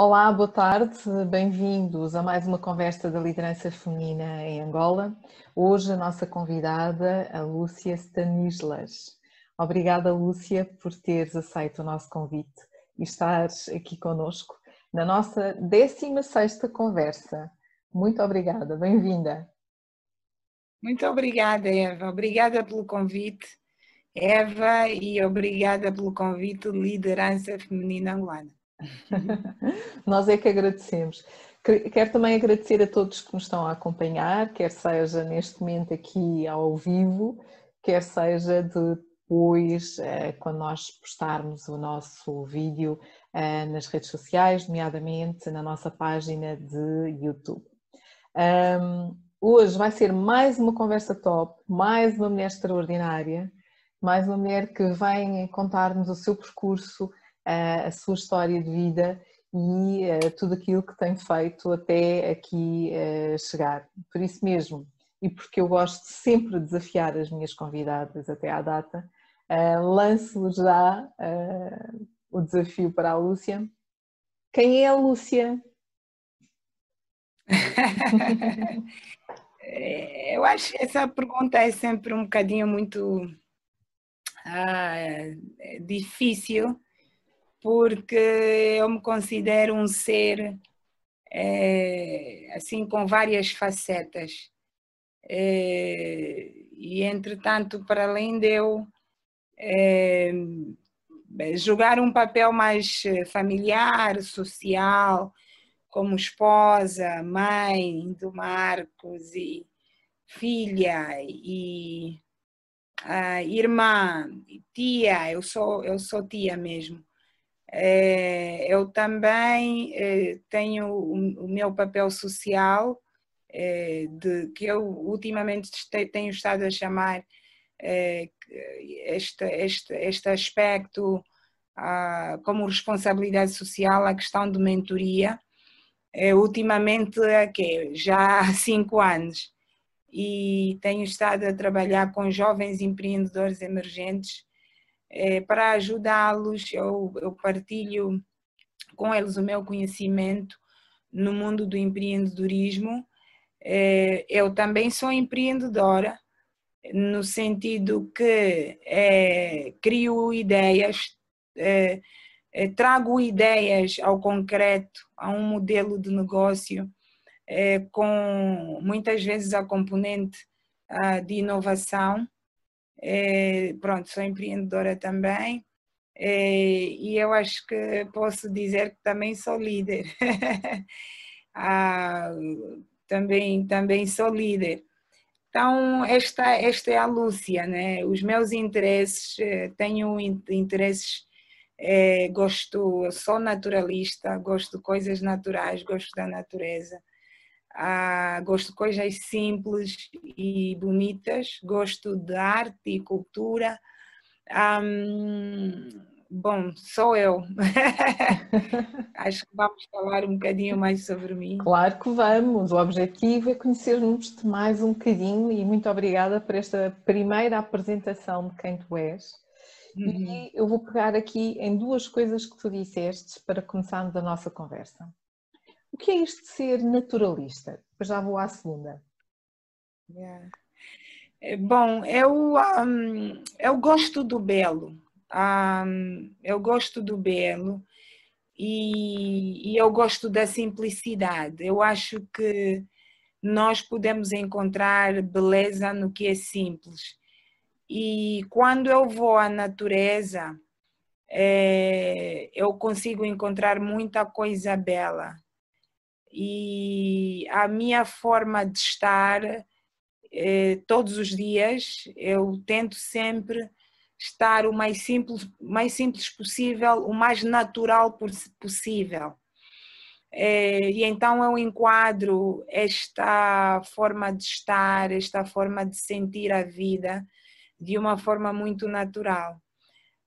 Olá, boa tarde, bem-vindos a mais uma conversa da liderança feminina em Angola. Hoje a nossa convidada, a Lúcia Stanislas. Obrigada, Lúcia, por teres aceito o nosso convite e estares aqui conosco na nossa 16 conversa. Muito obrigada, bem-vinda. Muito obrigada, Eva. Obrigada pelo convite, Eva, e obrigada pelo convite Liderança Feminina Angolana. Nós é que agradecemos. Quero também agradecer a todos que nos estão a acompanhar, quer seja neste momento aqui ao vivo, quer seja depois, eh, quando nós postarmos o nosso vídeo eh, nas redes sociais, nomeadamente na nossa página de YouTube. Hoje vai ser mais uma conversa top, mais uma mulher extraordinária, mais uma mulher que vem contar-nos o seu percurso, a sua história de vida e uh, tudo aquilo que tem feito até aqui uh, chegar. Por isso mesmo, e porque eu gosto sempre de desafiar as minhas convidadas até à data, uh, lanço já o desafio para a Lúcia. Quem é a Lúcia? eu acho que essa pergunta é sempre um bocadinho muito ah, difícil porque eu me considero um ser é, assim com várias facetas. É, e entretanto, para além de eu é, jogar um papel mais familiar, social, como esposa, mãe do Marcos e filha e a irmã, tia, eu sou eu sou tia mesmo. Eh, eu também eh, tenho o meu papel social, eh, de, que eu ultimamente tenho estado a chamar este, este, este aspecto ah, como responsabilidade social, a questão de mentoria, ultimamente okay, já há cinco anos, e tenho estado a trabalhar com jovens empreendedores emergentes é, para ajudá-los. Eu, eu partilho com eles o meu conhecimento no mundo do empreendedorismo. É, eu também sou empreendedora, no sentido que é, crio ideias, é, trago ideias ao concreto, a um modelo de negócio, com muitas vezes a componente ah, de inovação é, pronto, sou empreendedora também é, e eu acho que posso dizer que também sou líder. ah, também, também sou líder. Então, esta, esta é a Lúcia, né? Os meus interesses, eh, tenho interesses, é, gosto, sou naturalista, gosto de coisas naturais, gosto da natureza. Ah, gosto de coisas simples e bonitas, gosto de arte e cultura. Um, bom, sou eu. Acho que vamos falar um bocadinho mais sobre mim. Claro que vamos. O objetivo é conhecermos-te mais um bocadinho e muito obrigada por esta primeira apresentação de quem tu és. Uhum. E eu vou pegar aqui em duas coisas que tu disseste para começarmos a nossa conversa. O que é isto de ser naturalista? Depois já vou à segunda. Yeah. É, bom, eu, um, eu gosto do belo. Um, eu gosto do belo e, e eu gosto da simplicidade. Eu acho que nós podemos encontrar beleza no que é simples. E quando eu vou à natureza, é, eu consigo encontrar muita coisa bela e a minha forma de estar eh, todos os dias eu tento sempre estar o mais simples, mais simples possível, o mais natural possível. Eh, e então eu enquadro esta forma de estar, esta forma de sentir a vida de uma forma muito natural.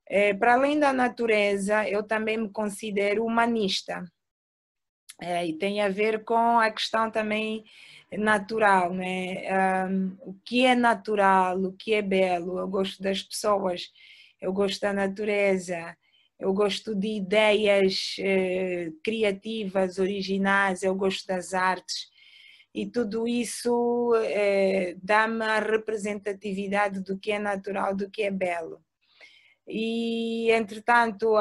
Eh, para além da natureza, eu também me considero humanista é, e tem a ver com a questão também natural, né? Um, o que é natural, o que é belo. Eu gosto das pessoas, eu gosto da natureza, eu gosto de ideias eh, criativas, originais, eu gosto das artes e tudo isso eh, dá-me a representatividade do que é natural, do que é belo. E entretanto,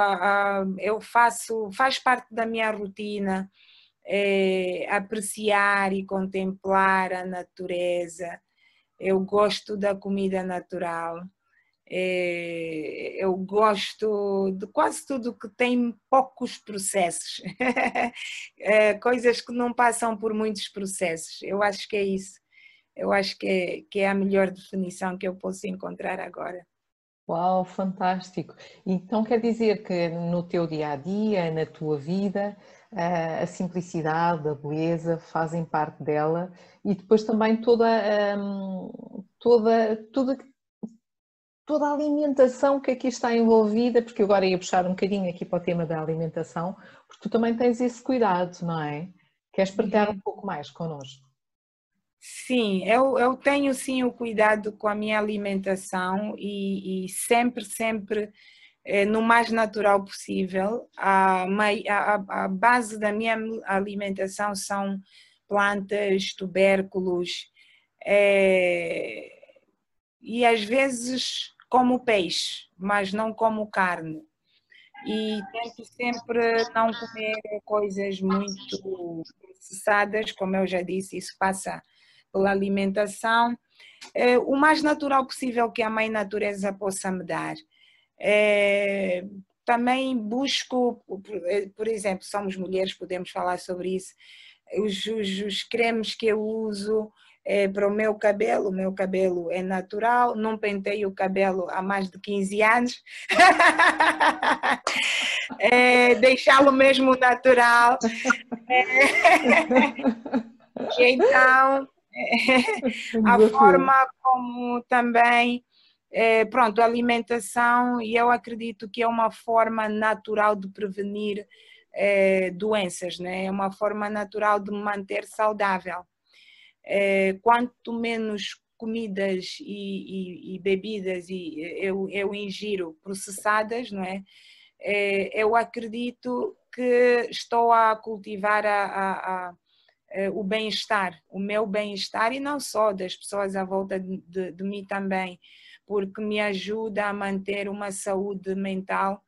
eu faço, faz parte da minha rotina eh, apreciar e contemplar a natureza. Eu gosto da comida natural é, eu gosto de quase tudo que tem poucos processos, é, coisas que não passam por muitos processos. Eu acho que é isso. Eu acho que é, que é a melhor definição que eu posso encontrar agora. Uau, fantástico! Então quer dizer que no teu dia a dia, na tua vida, a simplicidade, a beleza fazem parte dela e depois também toda, hum, toda, tudo toda a alimentação que aqui está envolvida, porque agora ia puxar um bocadinho aqui para o tema da alimentação, porque tu também tens esse cuidado, não é? Queres partilhar uhum. um pouco mais connosco? Sim, eu, eu tenho sim o cuidado com a minha alimentação e, e sempre, sempre no mais natural possível. A, a, a base da minha alimentação são plantas, tubérculos, eh, e às vezes como peixe, mas não como carne. E tento sempre não comer coisas muito processadas, como eu já disse, isso passa pela alimentação. É, o mais natural possível que a mãe natureza possa me dar. É, também busco, por exemplo, somos mulheres, podemos falar sobre isso, os, os, os cremes que eu uso, é, para o meu cabelo, o meu cabelo é natural, não pentei o cabelo há mais de 15 anos, é, deixá-lo mesmo natural. É, então, a forma como também, é, pronto, a alimentação, e eu acredito que é uma forma natural de prevenir é, doenças, né? é uma forma natural de manter saudável. Eh, quanto menos comidas e, e, e bebidas e eu, eu ingiro processadas, não é? Eh, eu acredito que estou a cultivar a, a, a, eh, o bem-estar, o meu bem-estar e não só das pessoas à volta de, de, de, mim também, porque me ajuda a manter uma saúde mental,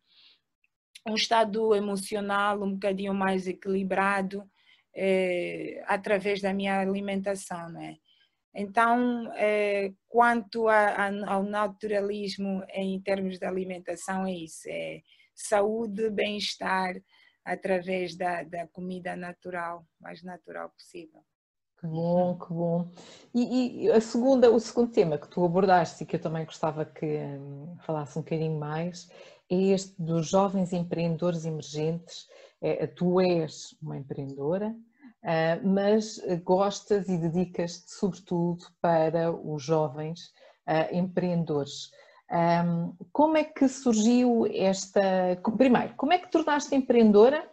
um estado emocional um bocadinho mais equilibrado é, através da minha alimentação, né? Então, é, quanto a, a, ao naturalismo em termos de alimentação, é isso: é saúde, bem-estar através da, da comida natural, mais natural possível. Que bom, que bom. E, e, a segunda, o segundo tema que tu abordaste e que eu também gostava que hum, falasse um bocadinho mais é este dos jovens empreendedores emergentes é, tu és uma empreendedora, ah, mas gostas e dedicas-te sobretudo para os jovens ah, empreendedores. Como é que surgiu esta. Primeiro, como é que tornaste empreendedora?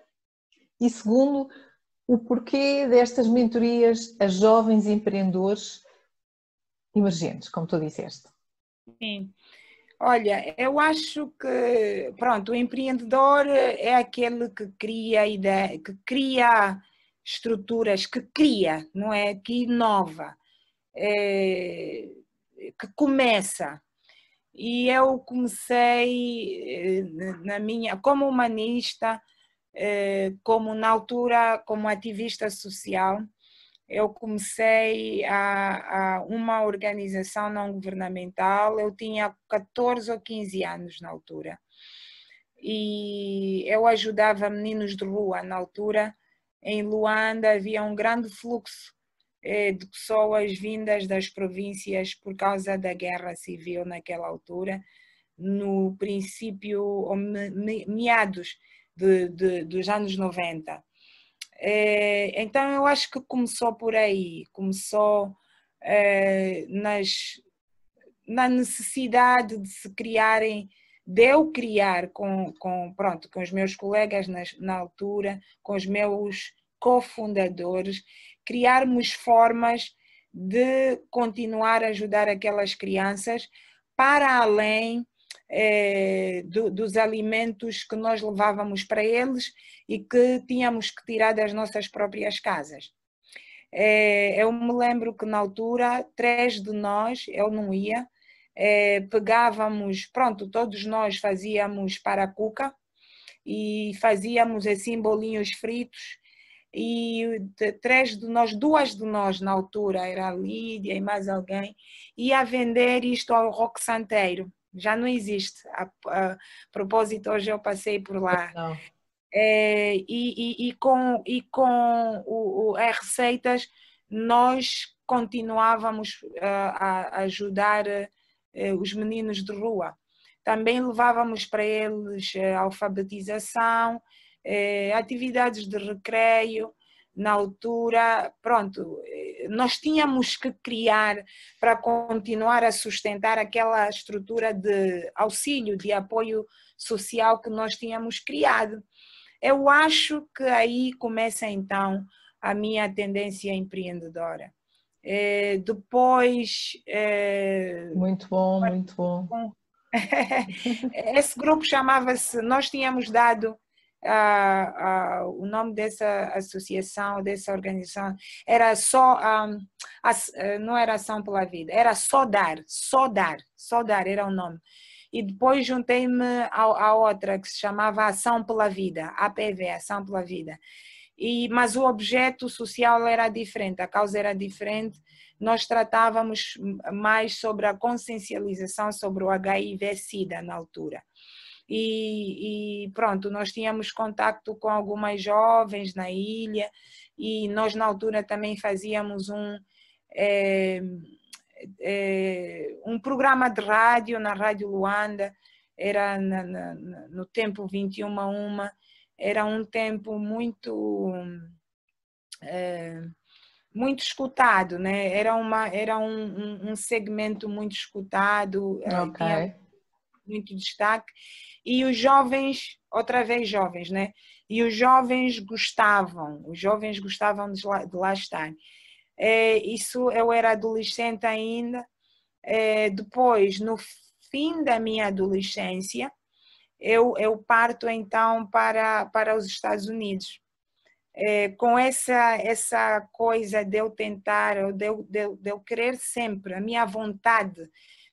E segundo, o porquê destas mentorias a jovens empreendedores emergentes, como tu disseste? Sim. Olha, eu acho que, pronto, o empreendedor é aquele que cria ideia, que cria estruturas, que cria, não é? Que inova, é, que começa. E eu comecei eh, na minha, como humanista, como na altura, como ativista social, eu comecei a, a, uma organização não governamental, eu tinha 14 ou 15 anos na altura. E eu ajudava meninos de rua na altura. Em Luanda havia um grande fluxo eh, de pessoas vindas das províncias por causa da guerra civil naquela altura, no princípio, ou meados de, de, dos anos 90. É, então eu acho que começou por aí, começou é, nas, na necessidade de se criarem, de eu criar com, com, pronto, com os meus colegas na, na altura, com os meus cofundadores, criarmos formas de continuar a ajudar aquelas crianças para além é, do, dos alimentos que nós levávamos para eles e que tínhamos que tirar das nossas próprias casas. É, eu me lembro que na altura, três de nós, eu não ia, é, pegávamos, pronto, todos nós fazíamos para a cuca e fazíamos assim bolinhos fritos e três de nós, duas de nós na altura, era a Lídia e mais alguém, ia vender isto ao Rock Santeiro. Já não existe. A, a, a propósito, hoje eu passei por lá. É, e, e, e, com, e com o, o, as receitas, nós continuávamos a, a ajudar eh, os meninos de rua. Também levávamos para eles eh, alfabetização, eh, atividades de recreio, na altura, pronto, nós tínhamos que criar para continuar a sustentar aquela estrutura de auxílio, de apoio social que nós tínhamos criado. Eu acho que aí começa então a minha tendência empreendedora. É, depois. É, muito bom, muito bom. Esse grupo chamava-se. Nós tínhamos dado. Uh, uh, o nome dessa associação, dessa organização, era só, um, não era Ação pela Vida, era Só Dar, Só Dar, Só Dar era o nome. E depois juntei-me à outra que se chamava Ação pela Vida, APV, Ação pela Vida e, mas o objeto social era diferente, a causa era diferente. Nós tratávamos mais sobre a consciencialização sobre o HIV-Sida na altura. E, e, pronto, nós tínhamos contato com algumas jovens na ilha e nós na altura também fazíamos um é, é, um programa de rádio na Rádio Luanda, era na, na, no tempo 21 a 1, era um tempo muito é, muito escutado, né? Era uma era um, um, segmento muito escutado, okay. muito destaque e os jovens outra vez jovens, né? E os jovens gostavam, os jovens gostavam de lá, de lá estar. É, isso eu era adolescente ainda. É, depois, no fim da minha adolescência, eu, eu parto então para, para os Estados Unidos. É, com essa, essa coisa de eu tentar, de eu, de, de eu querer sempre, a minha vontade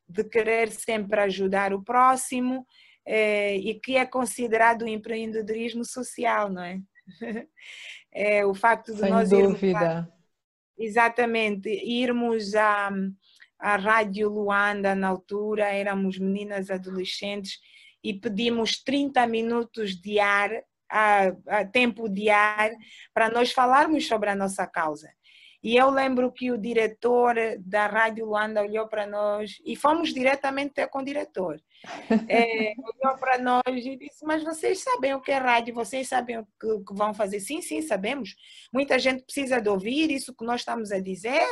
de querer sempre ajudar o próximo, é, e que é considerado empreendedorismo social, não é? é o facto de Sem nós dúvida. irmos. Exatamente, irmos à, à Rádio Luanda na altura, éramos meninas adolescentes e pedimos 30 minutos de ar, a, a tempo de ar, para nós falarmos sobre a nossa causa. E eu lembro que o diretor da Rádio Luanda olhou para nós e fomos diretamente com o diretor. É, olhou para nós e disse: Mas vocês sabem o que é rádio, vocês sabem o que, vão fazer? Sim, sim, sabemos. Muita gente precisa de ouvir isso que nós estamos a dizer.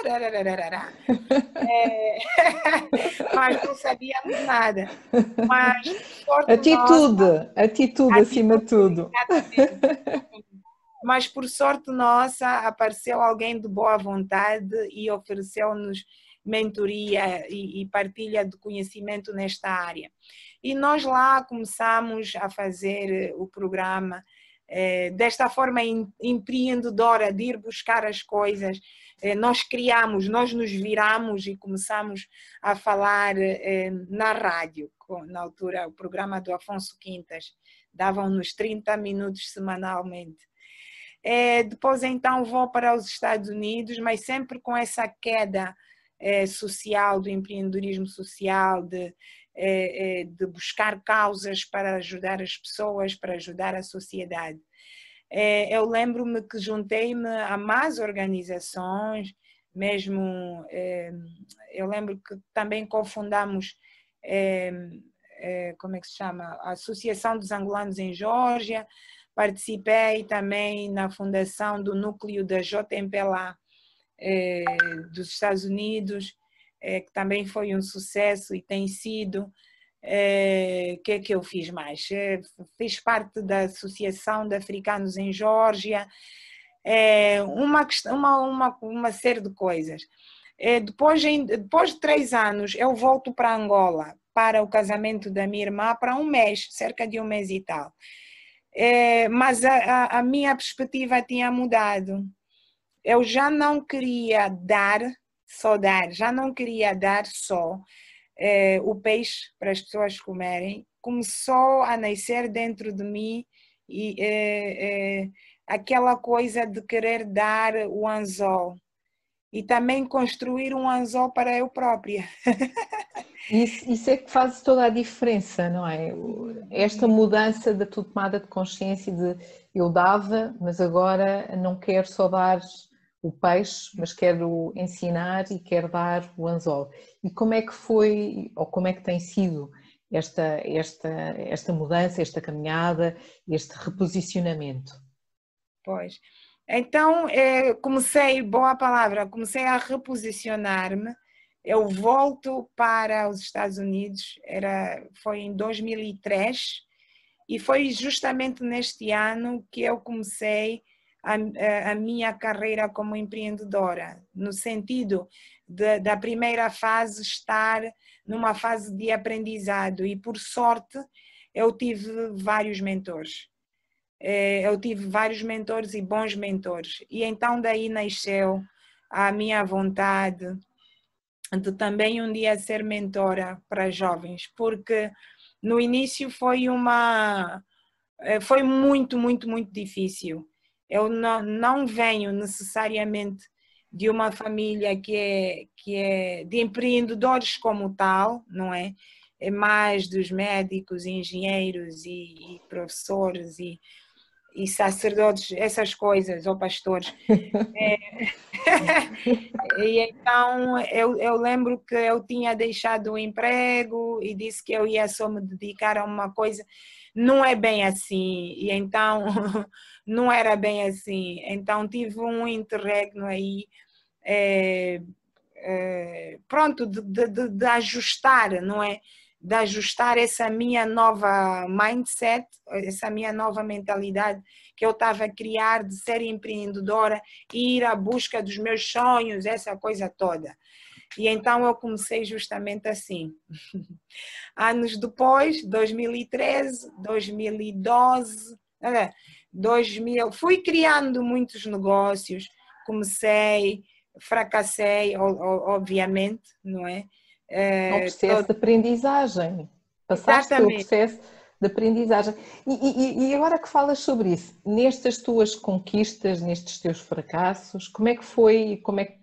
É, mas não sabíamos nada. Mas, atitude, nossa, atitude, acima de tudo. Mas por sorte nossa, apareceu alguém de boa vontade e ofereceu-nos mentoria e, e partilha de conhecimento nesta área. E nós lá começamos a fazer o programa eh, desta forma empreendedora de ir buscar as coisas. Eh, nós criamos, nós nos viramos e começamos a falar eh, na rádio, na altura o programa do Afonso Quintas, davam-nos 30 minutos semanalmente. depois então vou para os Estados Unidos, mas sempre com essa queda é, social, do empreendedorismo social, de, é, é, de buscar causas para ajudar as pessoas, para ajudar a sociedade. Eu lembro-me que juntei-me a mais organizações, mesmo eu lembro que também cofundamos como é que se chama? A Associação dos Angolanos em Geórgia, participei também na fundação do núcleo da JMPLA, é, dos Estados Unidos, é, que também foi um sucesso e tem sido. O é, que é que eu fiz mais? É, fiz parte da Associação de Africanos em Geórgia, é, uma, uma, uma, uma série de coisas. depois, depois de três anos, eu volto para Angola para o casamento da minha irmã para um mês, cerca de um mês e tal. É, mas a, a minha perspectiva tinha mudado. Eu já não queria dar, só dar, já não queria dar só é, o peixe para as pessoas comerem. Começou a nascer dentro de mim e é, é, aquela coisa de querer dar o anzol e também construir um anzol para eu própria. Isso, isso, é que faz toda a diferença, não é? Esta mudança da tua tomada de consciência de eu dava, mas agora não quero só dar o peixe, mas quero ensinar e quero dar o anzol. E como é que foi, ou como é que tem sido esta, esta, esta mudança, esta caminhada, este reposicionamento? Pois. Então, é, comecei, boa palavra, comecei a reposicionar-me. Eu volto para os Estados Unidos, era, foi em 2003, e foi justamente neste ano que eu comecei a, a minha carreira como empreendedora, no sentido de, da primeira fase estar numa fase de aprendizado, e por sorte eu tive vários mentores é, eu tive vários mentores e bons mentores. E então daí nasceu a minha vontade de também um dia ser mentora para jovens, porque no início foi uma é, foi muito, muito, muito difícil. Eu não, não venho necessariamente de uma família que é, que é de empreendedores como tal, não é? É mais dos médicos, engenheiros e, e professores e e sacerdotes, essas coisas, ou pastores. é, e então eu, eu lembro que eu tinha deixado o emprego e disse que eu ia só me dedicar a uma coisa. Não é bem assim, e então não era bem assim. Então tive um interregno aí, é, é, pronto, de, de, de ajustar, não é? de ajustar essa minha nova mindset, essa minha nova mentalidade que eu estava a criar de ser empreendedora, ir à busca dos meus sonhos, essa coisa toda. E então eu comecei justamente assim. Anos depois, 2013, 2012, 2000, fui criando muitos negócios, comecei, fracassei, obviamente, não é? É um processo todo... de aprendizagem. Passaste pelo processo de aprendizagem. E, e, e, agora que falas sobre isso, nestas tuas conquistas, nestes teus fracassos, como é que foi, como é,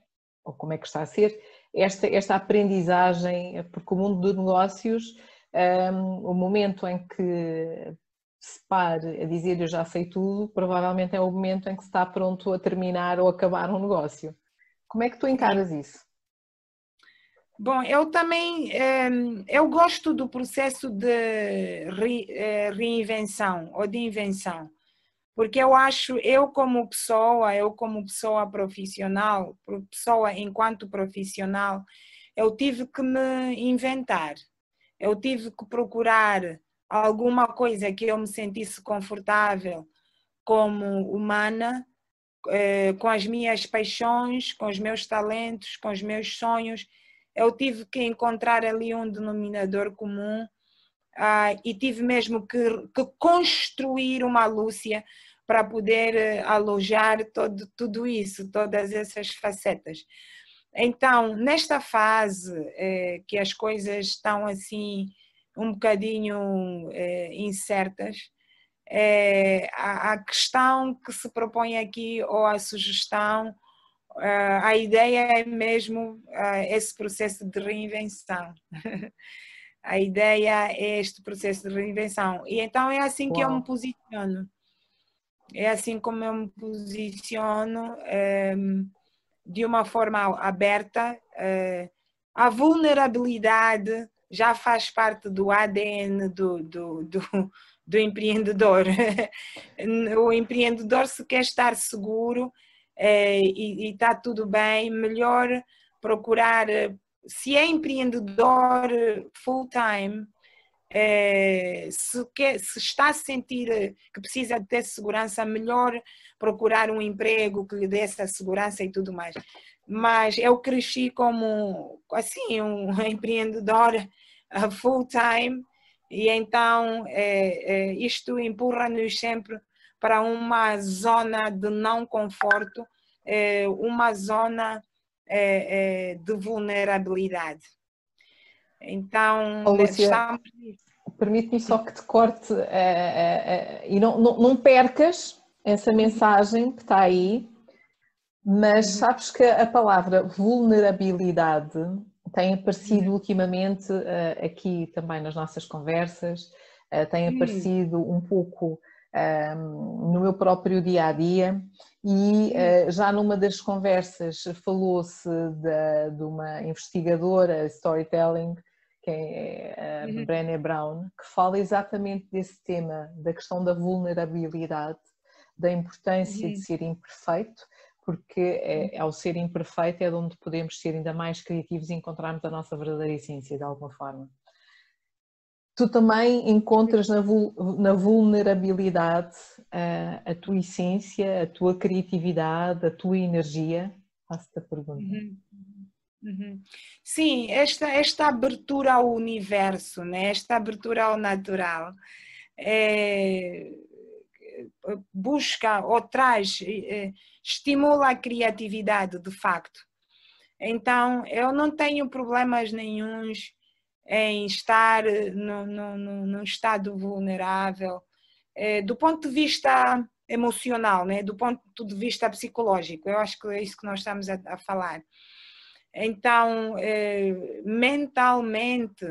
ou como é que está a ser esta, esta aprendizagem? Porque o mundo de negócios, um, o momento em que se pare a dizer eu já sei tudo, provavelmente é o momento em que se está pronto a terminar ou acabar um negócio. Como é que tu encaras isso? Bom, eu também ehm, eu gosto do processo de eh, reinvenção ou de invenção, porque eu acho, eu como pessoa, eu como pessoa profissional, pessoa enquanto profissional, eu tive que me inventar, eu tive que procurar alguma coisa que eu me sentisse confortável como humana, eh, com as minhas paixões, com os meus talentos, com os meus sonhos. Eu tive que encontrar ali um denominador comum uh, e tive mesmo que, que, construir uma Lúcia para poder uh, alojar todo, tudo isso, todas essas facetas. Então, nesta fase eh, que as coisas estão assim um bocadinho eh, incertas, eh, a, a questão que se propõe aqui ou a sugestão uh, a ideia é mesmo uh, esse processo de reinvenção. a ideia é este processo de reinvenção. E então é assim Uau. que eu me posiciono. É assim como eu me posiciono um, ehm, de uma forma aberta. Uh, a vulnerabilidade já faz parte do ADN do, do, do, do empreendedor. o empreendedor, se quer estar seguro, é, e está tudo bem, melhor procurar, se é empreendedor full time, é, se, quer, se, está a sentir que precisa de ter segurança, melhor procurar um emprego que lhe dê essa segurança e tudo mais. Mas eu cresci como, assim, um empreendedor full time e então é, é, isto empurra-nos sempre para uma zona de não conforto, uma zona é, é, de vulnerabilidade. Então, Alicia, estamos... permite-me só que te corte é, e não, não, não percas essa mensagem que está aí, mas uhum. sabes que a palavra vulnerabilidade tem aparecido uhum. ultimamente aqui também nas nossas conversas, tem aparecido um pouco um, no meu próprio dia a dia e uh, já numa das conversas falou-se de, de, uma investigadora storytelling que é a uhum. Brené Brown que fala exatamente desse tema da questão da vulnerabilidade da importância uhum. de ser imperfeito porque é, ao ser imperfeito é onde podemos ser ainda mais criativos e encontrarmos a nossa verdadeira essência de alguma forma. Tu também encontras na, na vulnerabilidade a, a, tua essência, a tua criatividade, a tua energia? Faço-te a pergunta. Uhum. Uhum. Sim, esta, esta abertura ao universo, né? esta abertura ao natural, é, busca ou traz é, estimula a criatividade, de facto. Então, eu não tenho problemas nenhums em estar no, num estado vulnerável, é, do ponto de vista emocional, né? do ponto de vista psicológico. Eu acho que é isso que nós estamos a, a falar. Então, é, mentalmente,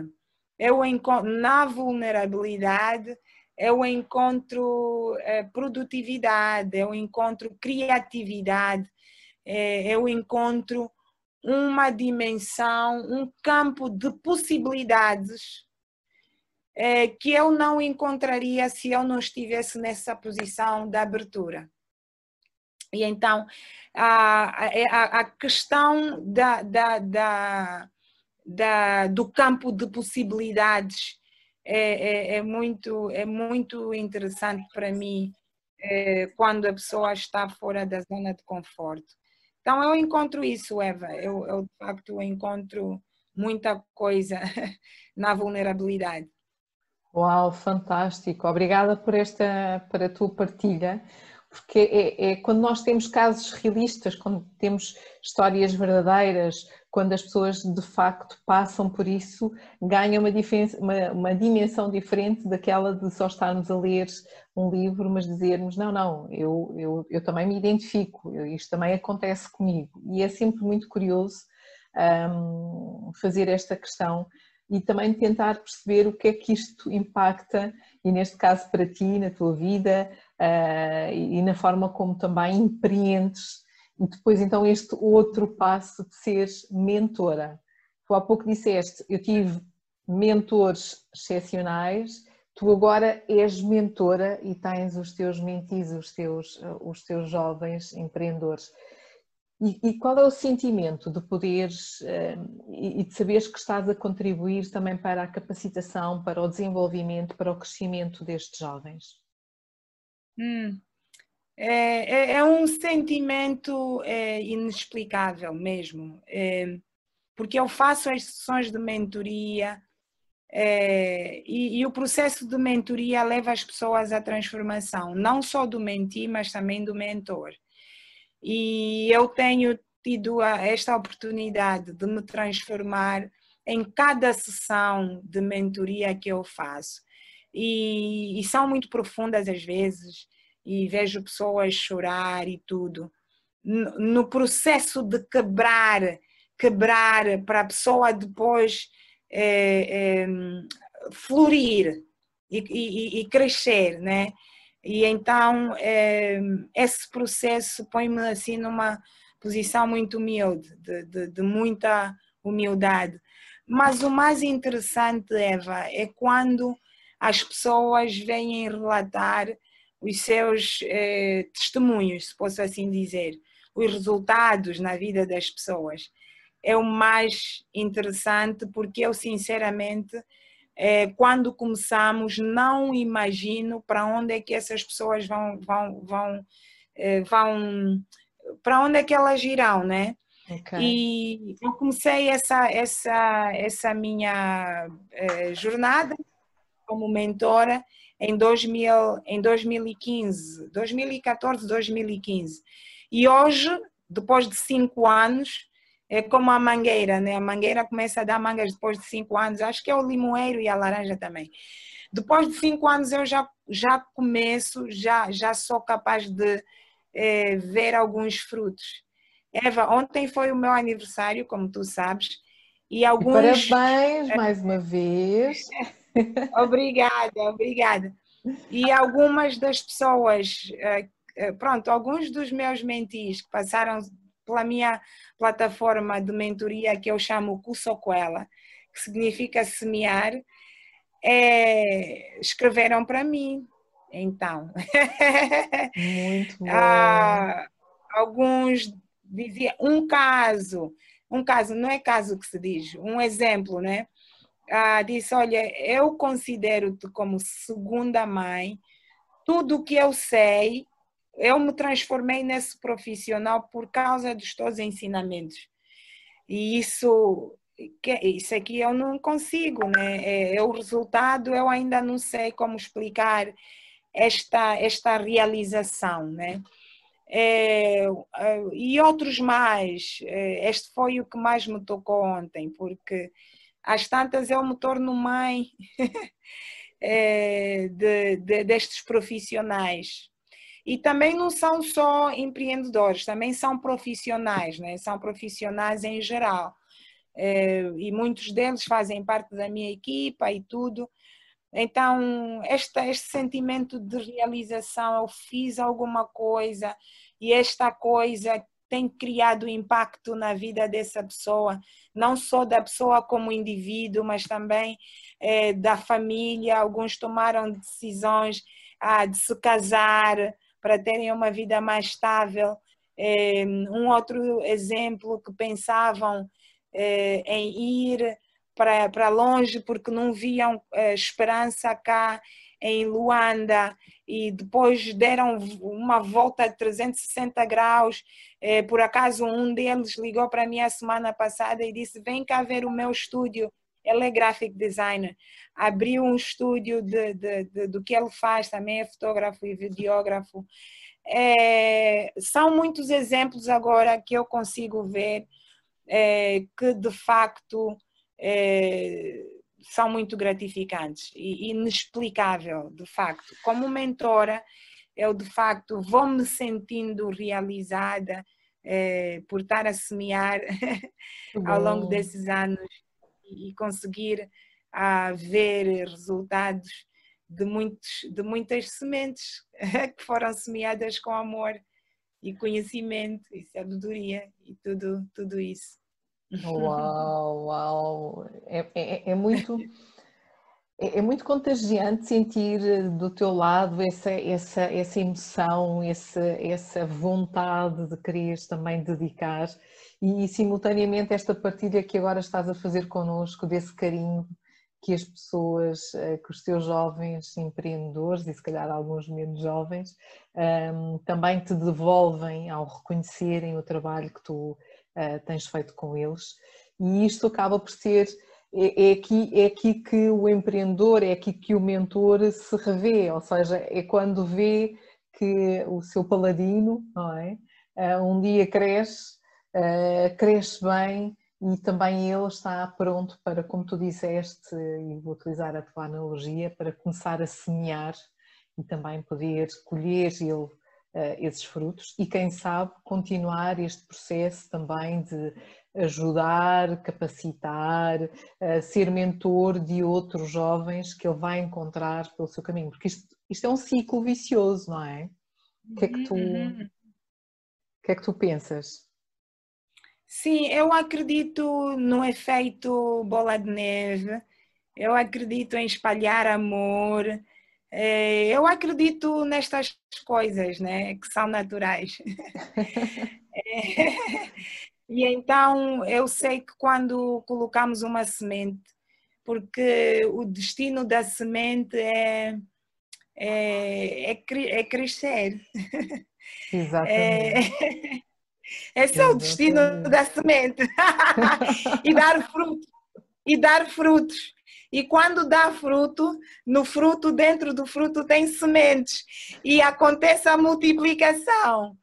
eu encontro na vulnerabilidade eu encontro é, produtividade, eu encontro criatividade, é, eu encontro uma dimensão, um campo de possibilidades é, que eu não encontraria se eu não estivesse nessa posição de abertura. E então, a, a, a questão da, da, da, da, do campo de possibilidades é, é, é, muito, é muito interessante para mim é, quando a pessoa está fora da zona de conforto. Então eu encontro isso, Eva, eu, eu de facto encontro muita coisa na vulnerabilidade. Uau, fantástico! Obrigada por esta, por a tua partilha, porque é, é, quando nós temos casos realistas, quando temos histórias verdadeiras, quando as pessoas de facto passam por isso, ganha uma, uma, uma, dimensão diferente daquela de só estarmos a ler um livro, mas dizermos: não, não, eu, eu, eu também me identifico, isto também acontece comigo. E é sempre muito curioso um, fazer esta questão e também tentar perceber o que é que isto impacta, e neste caso para ti, na tua vida uh, e na forma como também empreendes e depois então este outro passo de seres mentora. Tu há pouco disseste, eu tive mentores excepcionais, tu agora és mentora e tens os teus mentis, os teus, os teus jovens empreendedores. E, e, qual é o sentimento de poderes eh, e de saberes que estás a contribuir também para a capacitação, para o desenvolvimento, para o crescimento destes jovens? Hum, é, é, é um sentimento é, inexplicável mesmo, é, porque eu faço as sessões de mentoria é, e, e, o processo de mentoria leva as pessoas à transformação, não só do mentir, mas também do mentor. E eu tenho tido esta oportunidade de me transformar em cada sessão de mentoria que eu faço. E, e são muito profundas às vezes, e vejo pessoas chorar e tudo. No processo de quebrar, quebrar para a pessoa depois é, é, florir e, e, e, crescer, né? E então é, esse processo põe-me assim numa posição muito humilde, de, de, de muita humildade. Mas o mais interessante, Eva, é quando as pessoas vêm relatar os seus eh, testemunhos, se posso assim dizer, os resultados na vida das pessoas. É o mais interessante porque eu, sinceramente, eh, quando começamos, não imagino para onde é que essas pessoas vão, vão, vão, eh, vão para onde é que elas irão, né? Okay. E eu comecei essa, essa, essa minha eh, jornada como mentora em, 2000, em 2015, 2014, 2015. E hoje, depois de cinco anos, é como a mangueira, né? A mangueira começa a dar mangas depois de cinco anos. Acho que é o limoeiro e a laranja também. Depois de cinco anos eu já, já começo, já, já sou capaz de é, ver alguns frutos. Eva, ontem foi o meu aniversário, como tu sabes, e alguns... E parabéns mais uma vez. obrigada, obrigada. E algumas das pessoas, eh, eh, pronto, alguns dos meus mentis que passaram pela minha plataforma de mentoria que eu chamo Cusoquela, que significa semear, é, escreveram para mim. Então, muito bom. ah, alguns diziam um caso, um caso não é caso que se diz, um exemplo, né? Ah, disse: Olha, eu considero-te como segunda mãe, tudo o que eu sei eu me transformei nesse profissional por causa dos teus ensinamentos. E isso, isso aqui eu não consigo, né? É, é, o resultado, eu ainda não sei como explicar esta, esta realização, né? É, é e outros mais. É, este foi o que mais me tocou ontem, porque às tantas eu me torno mãe de, de, destes profissionais e também não são só empreendedores, também são profissionais, né? são profissionais em geral. É, e muitos deles fazem parte da minha equipa e tudo. Então, este sentimento de realização, eu fiz alguma coisa e esta coisa tem criado impacto na vida dessa pessoa, não só da pessoa como indivíduo, mas também é, da família. Alguns tomaram decisões ah, de se casar, para terem uma vida mais estável. É, um outro exemplo que pensavam é, em ir para, para longe porque não viam é, esperança cá em Luanda e depois deram uma volta de 360 graus. por acaso, um deles ligou para mim a semana passada e disse: Vem cá ver o meu estúdio. Ele é graphic designer. Abriu um estúdio de, de, de, do que ele faz, também é fotógrafo e videógrafo. É, são muitos exemplos agora que eu consigo ver é, que de facto é, são muito gratificantes e inexplicável, de facto. Como mentora, eu de facto vou me sentindo realizada é, por estar a semear ao longo desses anos e conseguir a ver resultados de, muitos, de muitas sementes que foram semeadas com amor e conhecimento e sabedoria e tudo, tudo isso. Uau, uau! É, é, é muito. É, é muito contagiante sentir do teu lado essa, essa, essa emoção, essa, essa vontade de quereres também dedicar e simultaneamente esta partilha que agora estás a fazer connosco, desse carinho que as pessoas, eh, que os teus jovens empreendedores e se calhar alguns menos jovens ehm, também te devolvem ao reconhecerem o trabalho que tu eh, tens feito com eles. E isto acaba por ser é, é, aqui, é aqui que o empreendedor, é aqui que o mentor se revê, ou seja, é quando vê que o seu paladino, não é? Eh, um dia cresce uh, cresce bem e também ele está pronto para, como tu disseste, e vou utilizar a tua analogia, para começar a semear e também poder colher. Ele esses frutos e quem sabe continuar este processo também de ajudar, capacitar, uh, ser mentor de outros jovens que ele vai encontrar pelo seu caminho, porque isto, isto é um ciclo vicioso, não é? O que é que tu, uhum. que é que tu pensas? Sim, eu acredito no efeito bola de neve, eu acredito em espalhar amor, eh, eu acredito nestas coisas, né, que são naturais. e então eu sei que quando colocamos uma semente, porque o destino da semente é, é, é, é crescer. Exatamente. É, Esse é o destino da semente. e dar frutos. E dar frutos. E quando dá fruto, no fruto, dentro do fruto tem sementes. E acontece a multiplicação.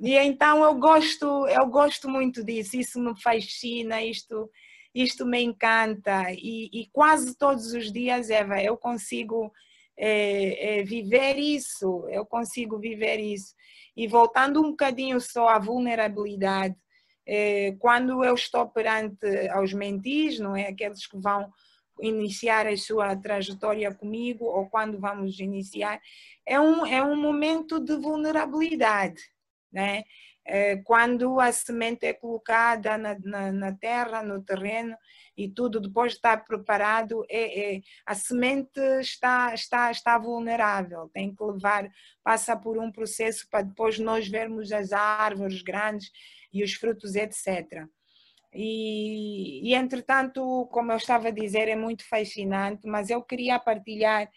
E então eu gosto, eu gosto muito disso, isso me fascina, isto, isto me encanta. E, e quase todos os dias, Eva, eu consigo é, é, viver isso, eu consigo viver isso. E voltando um bocadinho só à vulnerabilidade, é, quando eu estou perante aos mentis, não é? Aqueles que vão iniciar a sua trajetória comigo ou quando vamos iniciar, é um, é um momento de vulnerabilidade, né? É, quando a semente é colocada na, na, na, terra, no terreno e tudo depois está preparado, é, é, a semente está, está, está vulnerável, tem que levar, passa por um processo para depois nós vermos as árvores grandes e os frutos, etc. E, e entretanto, como eu estava a dizer, é muito fascinante, mas eu queria partilhar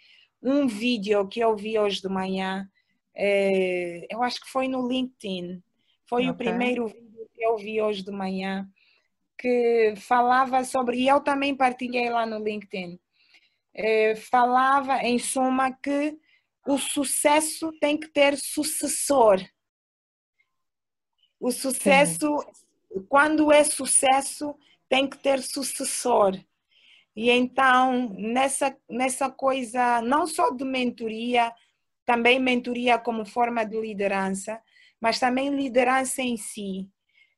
um vídeo que eu vi hoje de manhã, é, eu acho que foi no LinkedIn, foi okay. o primeiro vídeo que eu vi hoje de manhã que falava sobre, e eu também partilhei lá no LinkedIn, é, falava em suma que o sucesso tem que ter sucessor. O sucesso, Sim. Quando é sucesso, tem que ter sucessor. E então, nessa, nessa coisa, não só de mentoria, também mentoria como forma de liderança, mas também liderança em si.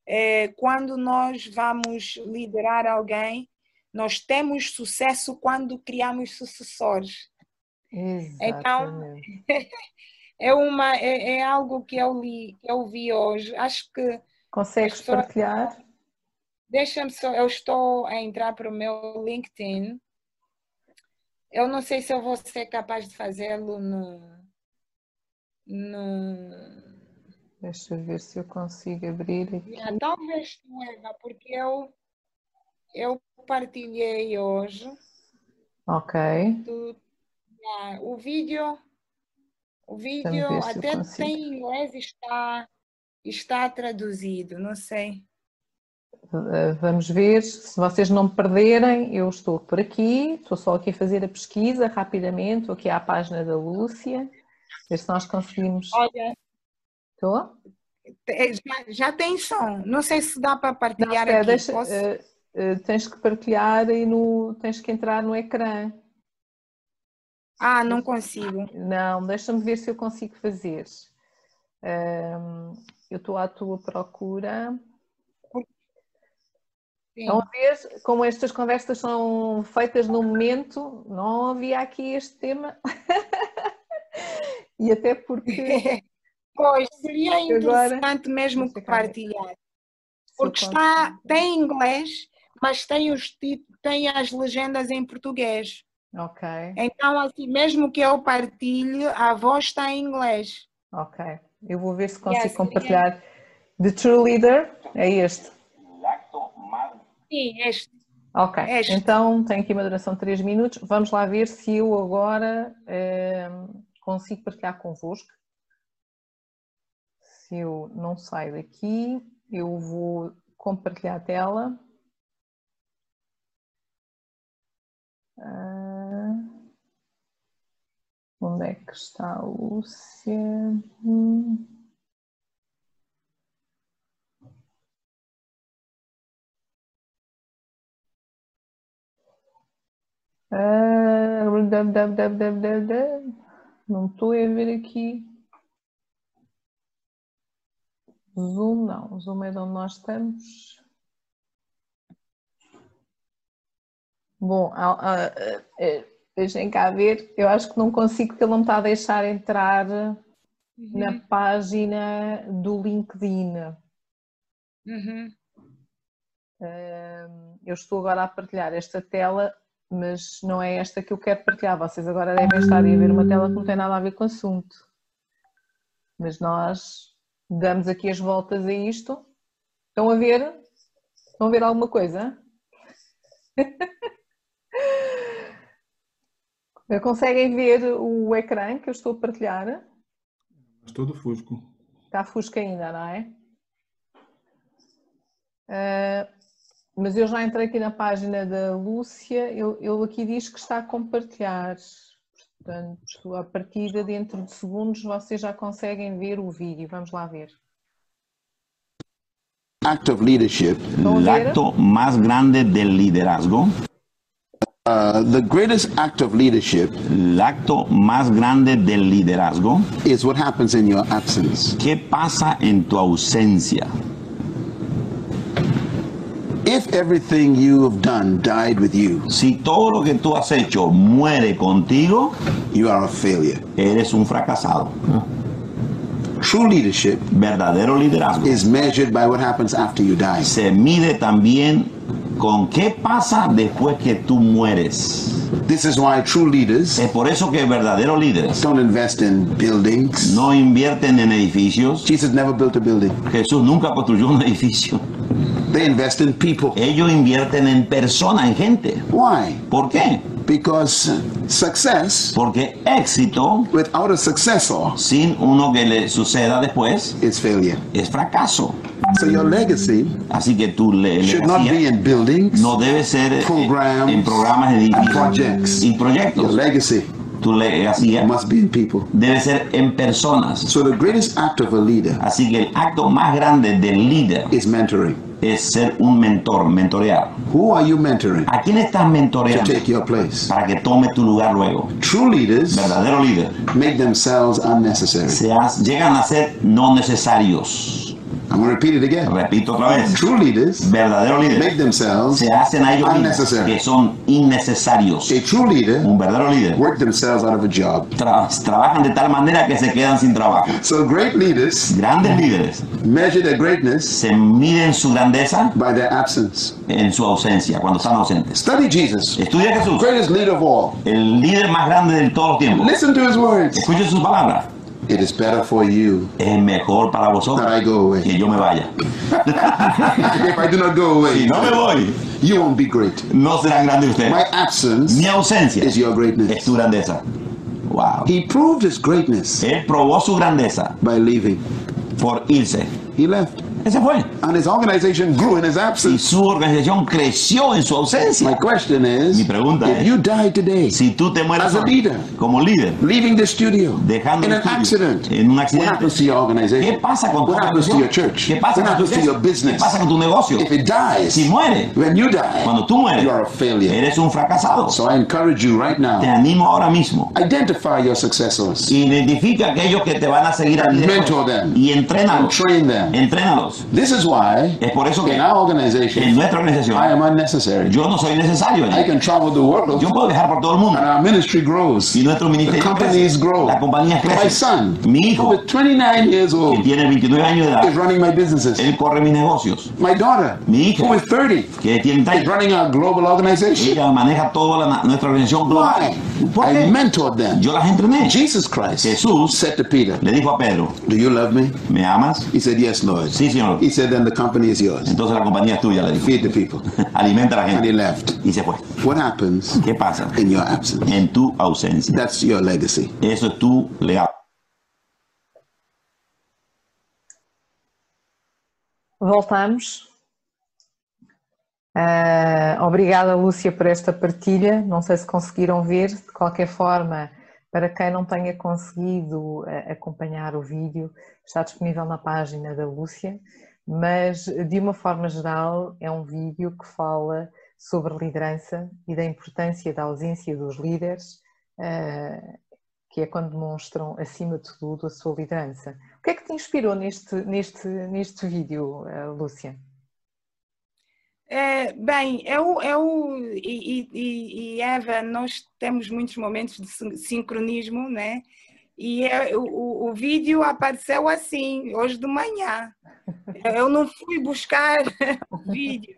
É, quando nós vamos liderar alguém, nós temos sucesso quando criamos sucessores. Então, Exatamente. Então, é, uma, é, é, algo que eu li, que eu vi hoje. Acho que. Consegues pessoas... partilhar? Deixa-me só, eu estou a entrar para o meu LinkedIn. Eu não sei se eu vou ser capaz de fazê-lo no, no, Deixa eu ver se eu consigo abrir aqui. Yeah, talvez porque eu, eu partilhei hoje. Ok. Do, yeah, o vídeo, o vídeo até tem em inglês está, está traduzido, não sei. Eh, vamos ver, se vocês não me perderem, eu estou por aqui, estou só aqui a fazer a pesquisa rapidamente, estou aqui à página da Lúcia, ver se nós conseguimos. Olha, Estou? É, já, já, tem som. Não sei se dá para partilhar não, aqui. Deixa, Posso... uh, uh, tens que partilhar e no, tens que entrar no ecrã. Ah, não consigo. Não, deixa-me ver se eu consigo fazer. Eu estou à tua procura. Sim. Então, ver como estas conversas são feitas no momento, não havia aqui este tema. e até porque Pois, seria interessante Agora, mesmo que partilhar. Porque está, tem inglês, mas tem, os, tem as legendas em português. Ok. Então, assim, mesmo que eu partilhe, a voz está em inglês. Ok. Eu vou ver se consigo yes, compartilhar. The True Leader é este. Sim, este. Ok, este. então tenho aqui uma duração de 3 minutos. Vamos lá ver se eu agora eh, consigo partilhar convosco se eu não saio daqui, eu vou compartilhar a tela. Ah, onde é que está a Lúcia? Hum. Ah, não estou a ver aqui. Zoom não, Zoom é de onde nós estamos. Bom, deixem cá ver, eu acho que não consigo porque ele não me está a deixar entrar uhum. na página do LinkedIn. Uhum. Eu estou agora a partilhar esta tela, mas não é esta que eu quero partilhar. Vocês agora devem estar a ver uma tela que não tem nada a ver com o assunto. Mas nós damos aqui as voltas a isto. Estão a ver? Estão a ver alguma coisa? Conseguem ver o ecrã que eu estou a partilhar? Está todo fusco. Está fusco ainda, não é? Uh, mas eu já entrei aqui na página da Lúcia, ele, ele aqui diz que está a compartilhar. Portanto, a partir de dentro de segundos vocês já conseguem ver o vídeo. Vamos lá ver. Act of leadership. El acto más grande del liderazgo. Uh, the greatest act of leadership El acto más grande del liderazgo. is what happens in your absence. ¿Qué pasa en tu ausencia? If everything you have done died with you, Si todo lo que tú has hecho muere contigo, you are a failure. eres un fracasado. True leadership Verdadero liderazgo is measured by what happens after you die. se mide también con qué pasa después que tú mueres. This is why true leaders Es por eso que verdaderos líderes don't invest in buildings. no invierten en edificios. Jesus never built a building. Jesús nunca construyó un edificio. They invest in people. Ellos invierten en personas, en gente. Why? ¿Por qué? Because success Porque éxito without a successor sin uno que le suceda después is failure. es fracaso. So your legacy Así que tu le should not be in buildings. no debe ser eh, Programs en programas edificios projects. y Your proyectos. legacy Tu legacía must be in people. debe ser en personas. So the greatest act of a leader Así que el acto más grande del líder is mentoring. Es ser un mentor, mentorear. Who are you mentoring ¿A quién estás to mentoreando take your place? para que tome tu lugar luego? True leaders Verdadero líder. make themselves unnecessary. Se has- llegan a ser no necesarios. I'm going to repeat it again. Repito otra vez. True leaders Verdadero make líder. themselves Se hacen a ellos unnecessary. que son innecesarios. A true leader Un verdadero líder. work themselves out of a job. Tra- trabajan de tal manera que se quedan sin trabajo. So great leaders Grandes líderes measure their greatness se miden su grandeza by their absence. en su ausencia, cuando están ausentes. Study Jesus, Estudia a Jesús, greatest leader of all. el líder más grande de todos los tiempos. Listen to his words. Escuche sus palabras. It is better for you Es mejor para that vosotros I go away. que yo me vaya. if I do not go away, Si no me voy, you won't be great. no serán grandes My ustedes. absence Mi ausencia is your es greatness. tu grandeza. Wow. He proved his greatness Él probó su grandeza by leaving. por irse. He left. Él se fue. And his organization grew in his Y absence. su organización creció en su My question is Mi pregunta if es- you die today, Si tú te mueres As a leader. como líder, leaving the studio dejando in el an estudio, accident, en un what happens to your organization? ¿qué pasa con tu What happens to your church? ¿Qué pasa What con tu happens to your iglesia? ¿Qué business? pasa con tu negocio? If it dies, Si muere, when you die, cuando tú mueres, you are a failure. eres un fracasado. So I encourage you right Te now, animo ahora mismo. identify your successors Identifica aquellos que te van a seguir a ti And después mentor them. y entrénalos. train them. Entrénalos. This is why Es por eso que in our en organization, nuestra I am unnecessary. yo no soy necesario. I can travel the world Yo puedo viajar por todo el mundo and our ministry grows. y nuestro The ministerio companies crece. grow. La compañía My son, Mi who hijo, is 29 years que old, tiene 29 años de is running my businesses. él corre mis negocios. My daughter, Mi hija. who is 30, Que tiene is running our global organization. Ella maneja toda la- nuestra organización global. Why? ¿Por I mentored them. Yo las entrené. Jesus Christ Jesús said to Peter, le dijo a Pedro, Do you love me? ¿me amas? He said, Yes, Lord. Sí, señor. He said, Then the company is yours. Entonces la compañía es tuya, le dijo. Feed the people. Alimenta a la And he gente. left. Y se fue. What happens ¿Qué pasa? in your absence? En tu ausencia. That's your legacy. Eso es tu legado. Voltamos. Ah, obrigada, Lúcia, por esta partilha. Não sei se conseguiram ver. De qualquer forma, para quem não tenha conseguido ah, acompanhar o vídeo, está disponível na página da Lúcia. Mas, de uma forma geral, é um vídeo que fala sobre liderança e da importância da ausência dos líderes, ah, que é quando demonstram, acima de tudo, a sua liderança. O que é que te inspirou neste, neste, neste vídeo, eh, Lúcia? É, bem, eu, eu e, e- e Eva, nós temos muitos momentos de sin- sincronismo, né? E é- o, o- vídeo apareceu assim, hoje de manhã. Eu não fui buscar o vídeo.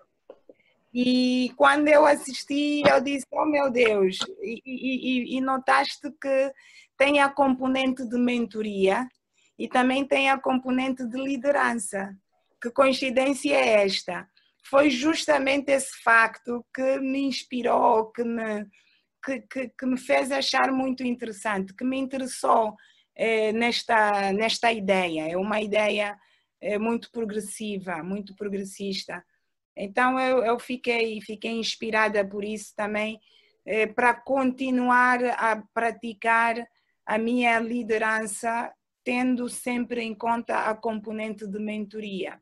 E quando eu assisti, eu disse: Oh meu Deus! E- e- e notaste que tem a componente de mentoria e também tem a componente de liderança. Que coincidência é esta? Foi justamente esse facto que me inspirou, que me, que, que- que me fez achar muito interessante, que me interessou eh, nesta, nesta ideia. É uma ideia eh, muito progressiva, muito progressista. Então eu, eu fiquei, fiquei inspirada por isso também, eh, para continuar a praticar a minha liderança, tendo sempre em conta a componente de mentoria.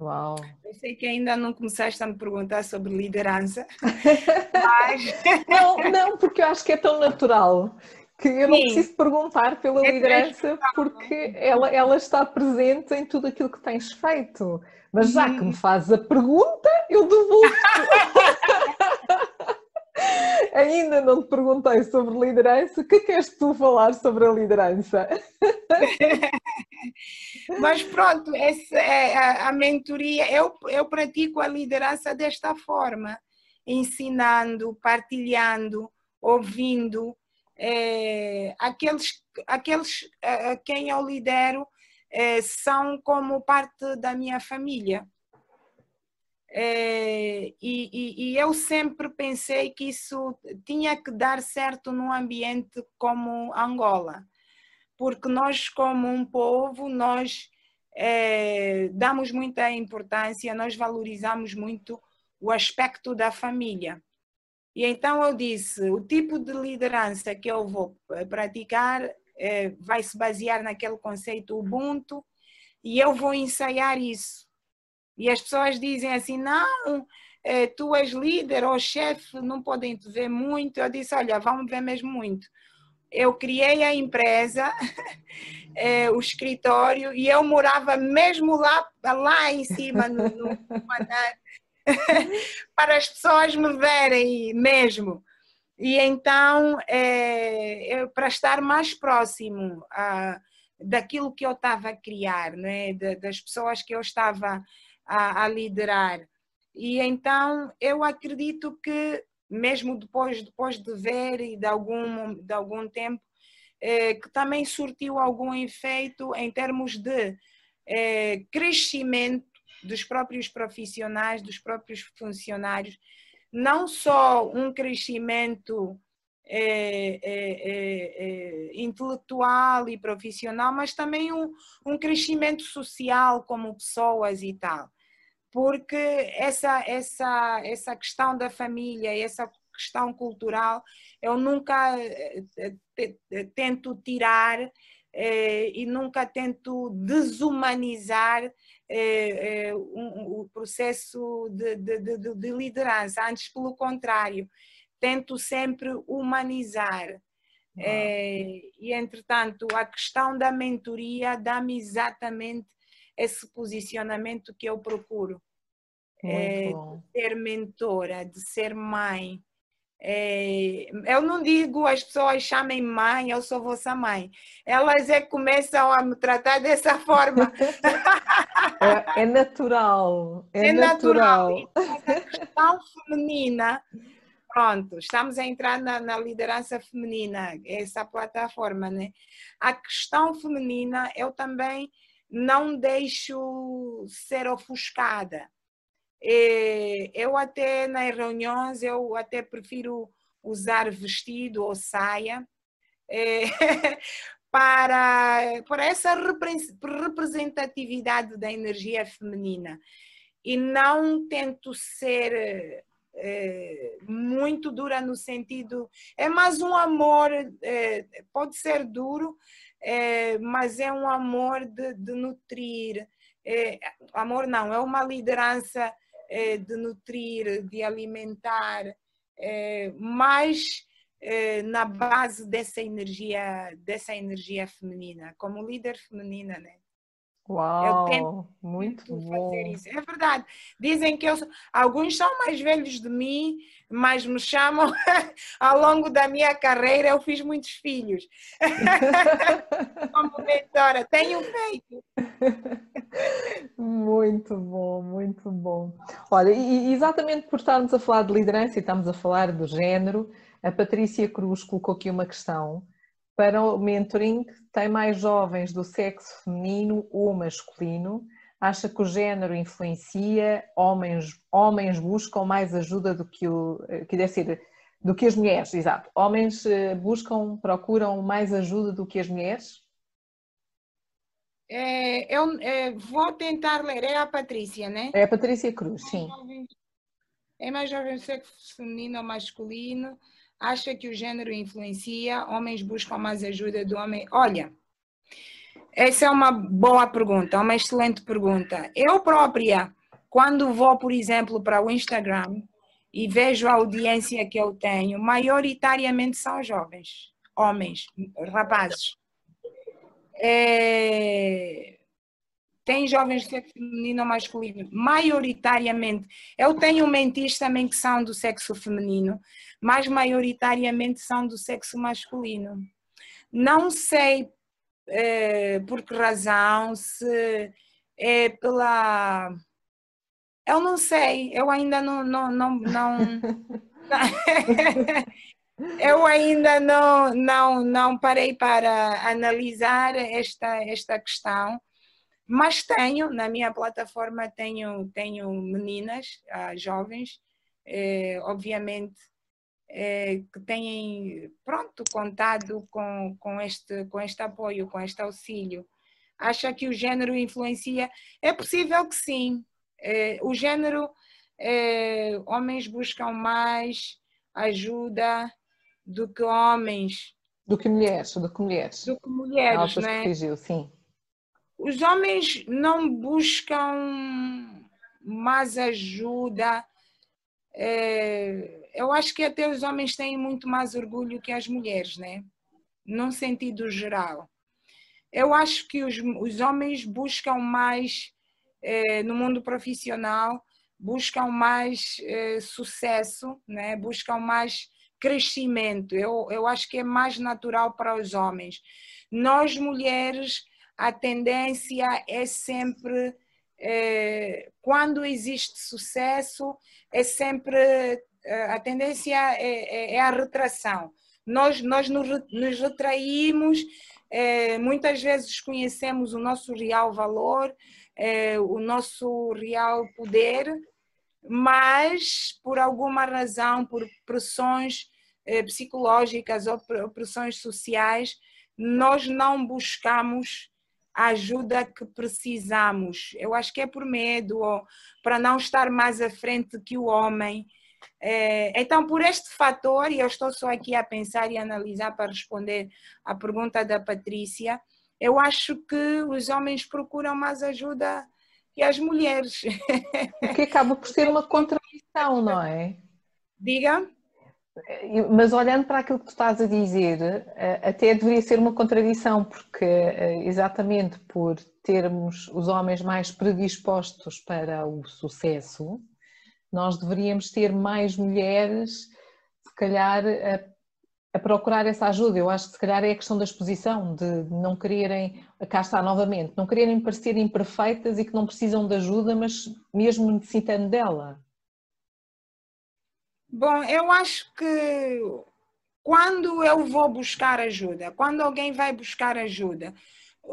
Uau! Eu sei que ainda não começaste a me perguntar sobre liderança, mas... não, não, porque eu acho que é tão natural que eu não Sim. preciso perguntar pela é liderança porque ela, ela está presente em tudo aquilo que tens feito. Mas já que me uhum. fazes a pergunta, eu devolvo. Ainda não te perguntei sobre liderança. O que queres tu falar sobre a liderança? Mas pronto, essa é a, a mentoria. Eu, eu pratico a liderança desta forma, ensinando, partilhando, ouvindo. É, aqueles, aqueles a, a quem eu lidero é, são como parte da minha família. É, e, e, e, eu sempre pensei que isso tinha que dar certo num ambiente como Angola, porque nós como um povo nós é, damos muita importância, nós valorizamos muito o aspecto da família. E então eu disse, o tipo de liderança que eu vou praticar é, vai se basear naquele conceito Ubuntu e eu vou ensaiar isso. E as pessoas dizem assim: não, é, tu és líder ou chefe, não podem te ver muito. Eu disse: olha, vamos ver mesmo muito. Eu criei a empresa, é, o escritório, e eu morava mesmo lá, lá em cima, no, no andar, para as pessoas me verem mesmo. E então, é, para estar mais próximo a, daquilo que eu estava a criar, né? das pessoas que eu estava a, a liderar. E então, eu acredito que, mesmo depois, depois de ver e de algum, de algum tempo, é, que também surtiu algum efeito em termos de é, crescimento dos próprios profissionais, dos próprios funcionários, não só um crescimento é, é, é, intelectual e profissional, mas também um, um crescimento social como pessoas e tal. Porque essa, essa, essa questão da família, essa questão cultural, eu nunca tento tirar e nunca tento desumanizar é, é, um, o processo de, de, de, de, liderança, antes pelo contrário, tento sempre humanizar. É, e entretanto, a questão da mentoria dá-me exatamente esse posicionamento que eu procuro. É, de ser mentora, de ser mãe, é, eu não digo as pessoas chamem mãe, eu sou vossa mãe. Elas é que começam a me tratar dessa forma. É, é natural. É, é natural. natural. a questão feminina, pronto, estamos a entrar na, na, liderança feminina, essa plataforma, né? A questão feminina eu também não deixo ser ofuscada. É, eu até nas reuniões, eu até prefiro usar vestido ou saia é, para, para essa representatividade da energia feminina. E não tento ser é, muito dura no sentido. É mais um amor, é, pode ser duro, é, mas é um amor de, de nutrir. amor não, é uma liderança é, de nutrir, de alimentar, é, mais é, na base dessa energia, dessa energia feminina, como líder feminina, né? Uau, eu tento muito bom. fazer isso. É verdade. Dizem que eu, alguns são mais velhos de mim, mas me chamam ao longo da minha carreira. Eu fiz muitos filhos. Como mentora, tenho feito. Muito bom, muito bom. Olha, e exatamente por estarmos a falar de liderança e estamos a falar do género, a Patrícia Cruz colocou aqui uma questão para o mentoring, tem mais jovens do sexo feminino ou masculino? Acha que o género influencia? Homens, homens buscam mais ajuda do que o que deve ser do que as mulheres, exato. Homens eh, buscam, procuram mais ajuda do que as mulheres? É, eu é, vou tentar ler. É a Patrícia, né? É a Patrícia Cruz, sim. É mais jovem sexo feminino ou masculino? Acha que o gênero influencia? Homens buscam mais ajuda do homem? Olha, essa é uma boa pergunta, uma excelente pergunta. Eu própria, quando vou, por exemplo, para o Instagram e vejo a audiência que eu tenho, maioritariamente são jovens, homens, rapazes. É... Tem jovens de sexo feminino ou masculino? Maioritariamente. Eu tenho mentis também que são do sexo feminino, mas maioritariamente são do sexo masculino. Não sei é, por que razão, se é pela. Eu não sei, eu ainda não. não, não, não... eu ainda não, não, não parei para analisar esta, esta questão, mas tenho, na minha plataforma, tenho, tenho meninas, ah, jovens, eh, obviamente é, que têm pronto contado com, com, este, com este apoio, com este auxílio. Acha que o género influencia? É possível que sim. É, o género, é, homens buscam mais ajuda do que homens. Do que mulheres, do que mulheres. Do que mulheres, né? Corrigiu, sim. Os homens não buscam mais ajuda. É, eu acho que até os homens têm muito mais orgulho que as mulheres, né? Num sentido geral. Eu acho que os, os homens buscam mais eh, no mundo profissional, buscam mais eh, sucesso, né? buscam mais crescimento. Eu, eu acho que é mais natural para os homens. Nós, mulheres, a tendência é sempre, eh, quando existe sucesso, é sempre a tendência é, é, é a retração. Nós, nós nos, retraímos, é, muitas vezes conhecemos o nosso real valor, é, o nosso real poder, mas por alguma razão, por pressões é, psicológicas ou pressões sociais, nós não buscamos a ajuda que precisamos. Eu acho que é por medo ou para não estar mais à frente que o homem. É, então, por este fator, e eu estou só aqui a pensar e analisar para responder à pergunta da Patrícia, eu acho que os homens procuram mais ajuda que as mulheres. O que acaba por ser uma contradição, não é? Diga. Mas olhando para aquilo que tu estás a dizer, eh, até deveria ser uma contradição, porque eh, exatamente por termos os homens mais predispostos para o sucesso, nós deveríamos ter mais mulheres, se calhar, a, a, procurar essa ajuda. Eu acho que se calhar é a questão da exposição, de não quererem, cá está novamente, não quererem parecer imperfeitas e que não precisam de ajuda, mas mesmo necessitando dela. Bom, eu acho que quando eu vou buscar ajuda, quando alguém vai buscar ajuda,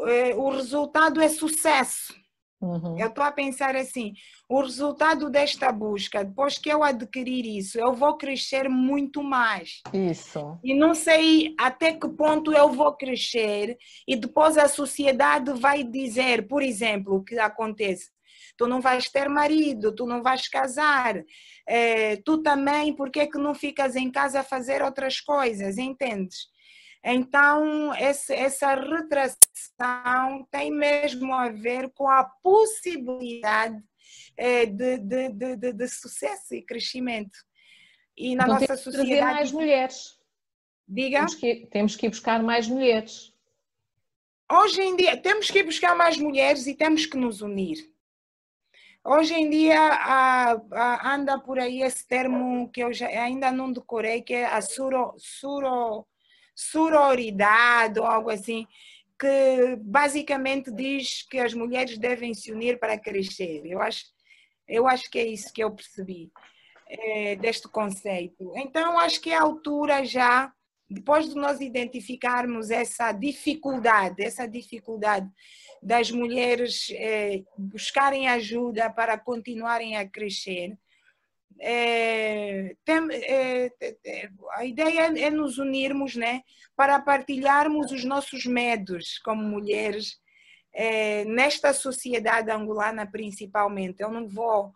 eh, o resultado é sucesso. Uhum. Eu estou a pensar assim: o resultado desta busca, depois que eu adquirir isso, eu vou crescer muito mais. Isso. E não sei até que ponto eu vou crescer, e depois a sociedade vai dizer, por exemplo, o que acontece: tu não vais ter marido, tu não vais casar, é, tu também, por que, que não ficas em casa a fazer outras coisas? Entendes? Então, esse, essa retração tem mesmo a ver com a possibilidade é, de, de, de, de, sucesso e crescimento. E na então, nossa temos sociedade. Que mais mulheres. Diga. Temos que, temos que ir buscar mais mulheres. Hoje em dia, temos que ir buscar mais mulheres e temos que nos unir. Hoje em dia a, a, anda por aí esse termo que eu já, ainda não decorei, que é a suro, suro, ou algo assim, que basicamente diz que as mulheres devem se unir para crescer. Eu acho, eu acho que é isso que eu percebi é, deste conceito. Então, acho que é a altura já, depois de nós identificarmos essa dificuldade, essa dificuldade das mulheres é, buscarem ajuda para continuarem a crescer, é, tem, é, é, a ideia é nos unirmos né, para partilharmos os nossos medos como mulheres é, nesta sociedade angolana principalmente. Eu não vou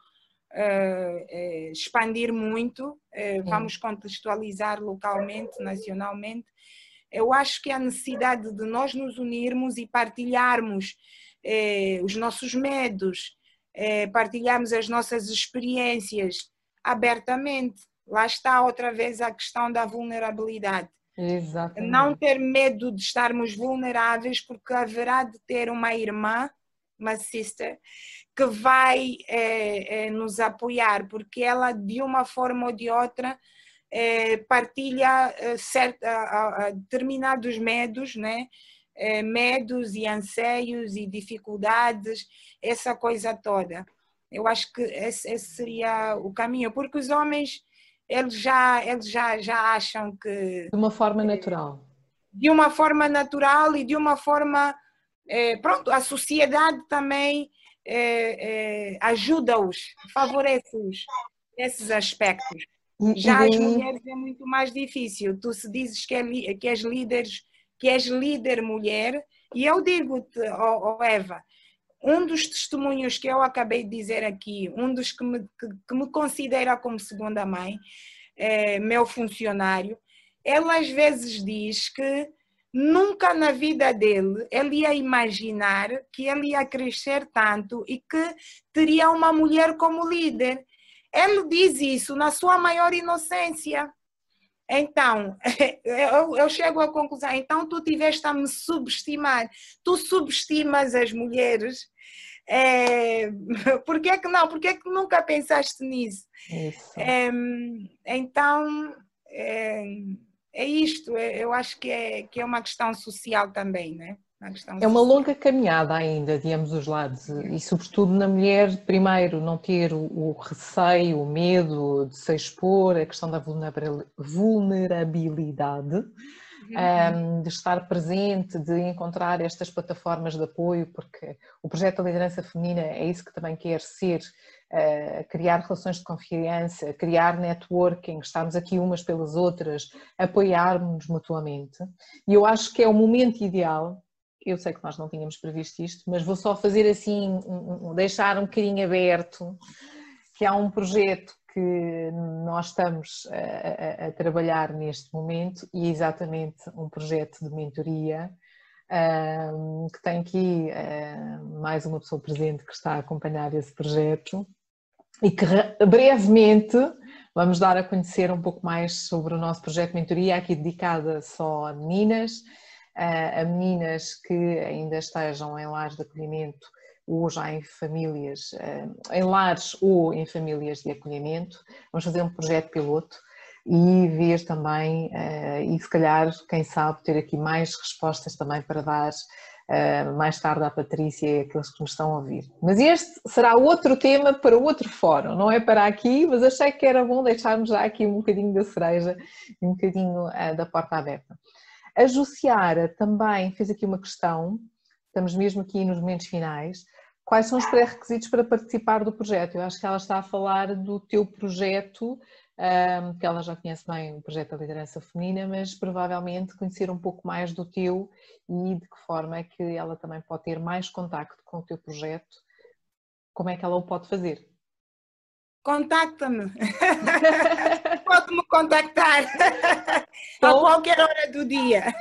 é, é, expandir muito, vamos contextualizar localmente, nacionalmente. Eu acho que a necessidade de nós nos unirmos e partilharmos é, os nossos medos, é, partilharmos as nossas experiências abertamente. Lá está outra vez a questão da vulnerabilidade. Exatamente. Não ter medo de estarmos vulneráveis, porque haverá de ter uma irmã, uma sister, que vai é, é, nos apoiar, porque ela, de uma forma ou de outra, partilha certa, determinados medos, né? medos e anseios e dificuldades, essa coisa toda. Eu acho que esse, esse seria o caminho, porque os homens eles já, eles já, já acham que. De uma forma natural. De uma forma natural e de uma forma. É, pronto, a sociedade também é, é, ajuda-os, favorece-os nesses aspectos. Já as mulheres é muito mais difícil. Tu se dizes que, é, que és líderes, que és líder mulher, e eu digo-te, oh, oh Eva, um dos testemunhos que eu acabei de dizer aqui, um dos que me, que, que me considera como segunda mãe, é, meu funcionário, ele às vezes diz que nunca na vida dele ele ia imaginar que ele ia crescer tanto e que teria uma mulher como líder. Ele diz isso na sua maior inocência. Então, eu, eu, chego à conclusão, então tu tiveste a me subestimar. Tu subestimas as mulheres. É, por que, que não? Por que, que nunca pensaste nisso? É, então, é, é isto. É, eu acho que é, que é uma questão social também, né? É uma longa caminhada ainda de ambos os lados e, sobretudo, na mulher, primeiro, não ter o, receio, o medo de se expor, a questão da vulnerabilidade, uhum. um, de estar presente, de encontrar estas plataformas de apoio, porque o projeto da liderança feminina é isso que também quer ser. Uh, criar relações de confiança, criar networking, estarmos aqui umas pelas outras, apoiarmos mutuamente. E eu acho que é o momento ideal eu sei que nós não tínhamos previsto isto, mas vou só fazer assim, um, deixar um bocadinho aberto, que há um projeto que nós estamos a, a, a trabalhar neste momento e é exatamente um projeto de mentoria um, que tem aqui um, mais uma pessoa presente que está a acompanhar esse projeto e que brevemente vamos dar a conhecer um pouco mais sobre o nosso projeto de mentoria, aqui dedicada só a meninas, a meninas que ainda estejam em lares de acolhimento ou já em famílias, em lares ou em famílias de acolhimento. Vamos fazer um projeto piloto e ver também, e se calhar, quem sabe, ter aqui mais respostas também para dar mais tarde à Patrícia e àqueles que me estão a ouvir. Mas este será outro tema para outro fórum, não é para aqui, mas achei que era bom deixarmos já aqui um bocadinho da cereja e um bocadinho da porta aberta. A Jussiara também fez aqui uma questão, estamos mesmo aqui nos momentos finais. Quais são os pré-requisitos para participar do projeto? Eu acho que ela está a falar do teu projeto, que ela já conhece bem o projeto da liderança feminina, mas provavelmente conhecer um pouco mais do teu e de que forma é que ela também pode ter mais contacto com o teu projeto, como é que ela o pode fazer? Contacta-me. Pode-me contactar então, a qualquer hora do dia.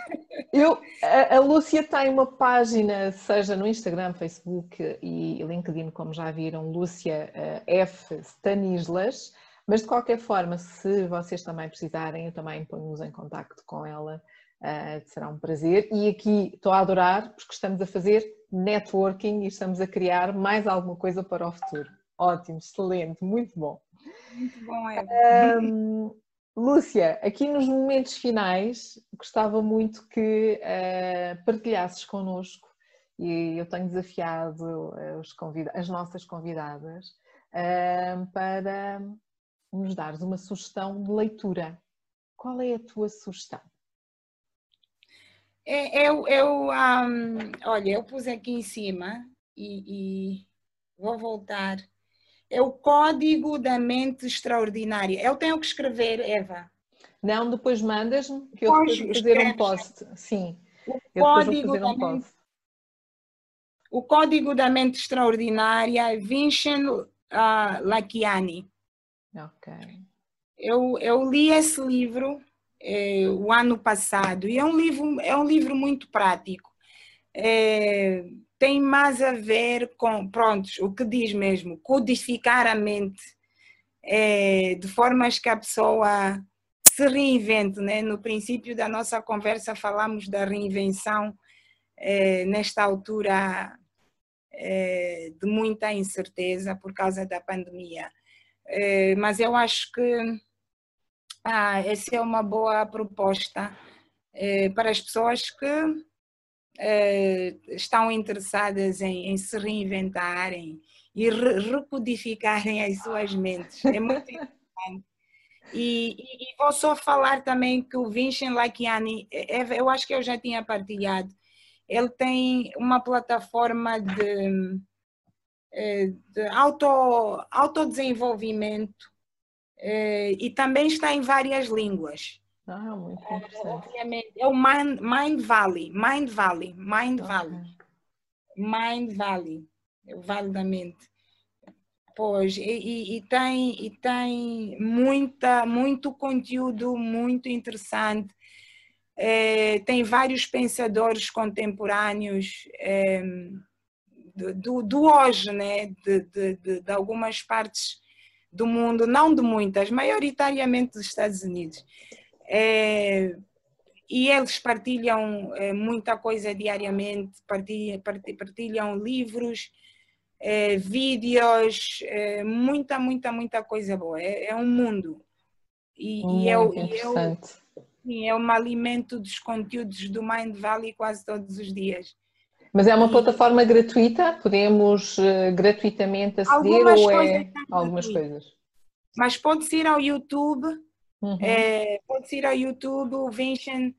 Eu, a, a, Lúcia tem uma página, seja no Instagram, Facebook e LinkedIn, como já viram, Lúcia uh, F. Stanislas, mas de qualquer forma, se vocês também precisarem, eu também ponho-vos em contacto com ela, uh, será um prazer. E aqui estou a adorar, porque estamos a fazer networking e estamos a criar mais alguma coisa para o futuro. Ótimo, excelente, muito bom. Muito bom, Eva. Um, Lúcia, aqui nos momentos finais, gostava muito que uh, partilhasses connosco, e eu tenho desafiado as nossas convidadas uh, para nos dares uma sugestão de leitura. Qual é a tua sugestão? Eu, eu um, olha, eu pus aqui em cima e, e vou voltar é o código da mente extraordinária. Eu tenho que escrever, Eva. Não, depois mandas-me que eu depois vou fazer um post. Sim. O código um da mente. O Código da Mente Extraordinária, Vincent uh, Lakiani. Ok. Eu, eu li esse livro eh, o ano passado e é um livro, é um livro muito prático. É, tem mais a ver com, pronto, o que diz mesmo, codificar a mente é, de formas que a pessoa se reinvente. Né? No princípio da nossa conversa falamos da reinvenção é, nesta altura de muita incerteza por causa da pandemia. Mas eu acho que ah, essa é uma boa proposta para as pessoas que é, estão interessadas em, em, se reinventarem e re recodificarem as suas mentes. É muito importante. E, e, vou só falar também que o Vincent Lakiani, é, é, eu acho que eu já tinha partilhado, ele tem uma plataforma de, é, de auto, autodesenvolvimento é, e também está em várias línguas. Ah, muito interessante. É o Mind, Mind Valley, Mind Valley, Mind okay. Valley. Mind Valley, o Vale da Mente. Pois, e, e, tem, e tem muita, muito conteúdo muito interessante. É, tem vários pensadores contemporâneos é, do, do hoje, né? de, de, de, de, algumas partes do mundo, não de muitas, maioritariamente dos Estados Unidos. É, e eles partilham é, muita coisa diariamente, partilham, partilham livros, é, vídeos, é, muita, muita, muita coisa boa. É, é um mundo. E, e eu, e eu é um alimento dos conteúdos do Mind Valley quase todos os dias. Mas é uma plataforma gratuita? Podemos uh, gratuitamente aceder algumas ou é algumas coisas? Mas pode ir ao YouTube, uhum. é, pode ir ao YouTube, o Vincent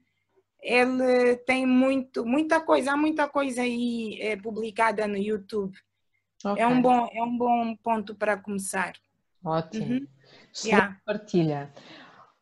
ele tem muito, muita coisa, há muita coisa aí é, publicada no YouTube. Okay. É, um bom, é um bom ponto para começar. Ótimo. Uhum. Yeah. partilha.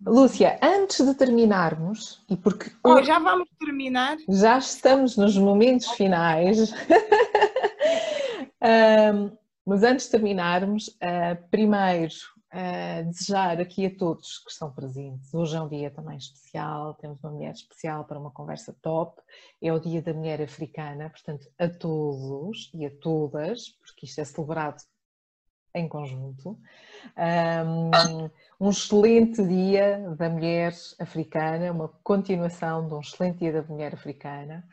Lúcia, antes de terminarmos, e porque. Oh, já vamos terminar? Já estamos nos momentos finais. um, mas antes de terminarmos, uh, primeiro uh, desejar aqui a todos que estão presentes. Hoje é um dia também especial, temos uma mulher especial para uma conversa top. É o Dia da Mulher Africana, portanto, a todos e a todas, porque isto é celebrado em conjunto. Um, um, excelente dia da mulher africana, uma continuação de um excelente dia da mulher africana.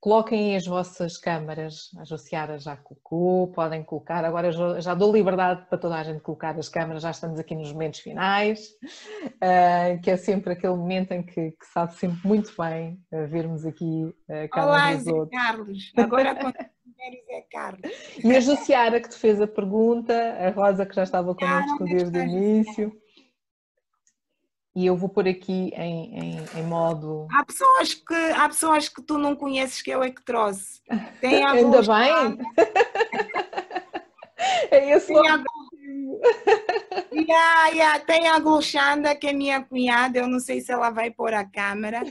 Coloquem as vossas câmaras, a Josiara já colocou, podem colocar, agora já dou liberdade para toda a gente colocar as câmaras, já estamos aqui nos momentos finais, uh, que é sempre aquele momento em que, que sabe sempre muito bem uh, vermos aqui uh, cada Olá, um dos outros. Carlos, agora Zé Carlos. E a Josiara que te fez a pergunta, a Rosa que já estava connosco desde o início e eu vou pôr aqui em, em, em, modo. Há pessoas, que, há pessoas que tu não conheces que eu é que trouxe. Tem a Ainda bem! é esse tem a... yeah, yeah. Tem a Gulchanda, que é minha cunhada, eu não sei se ela vai pôr a câmera.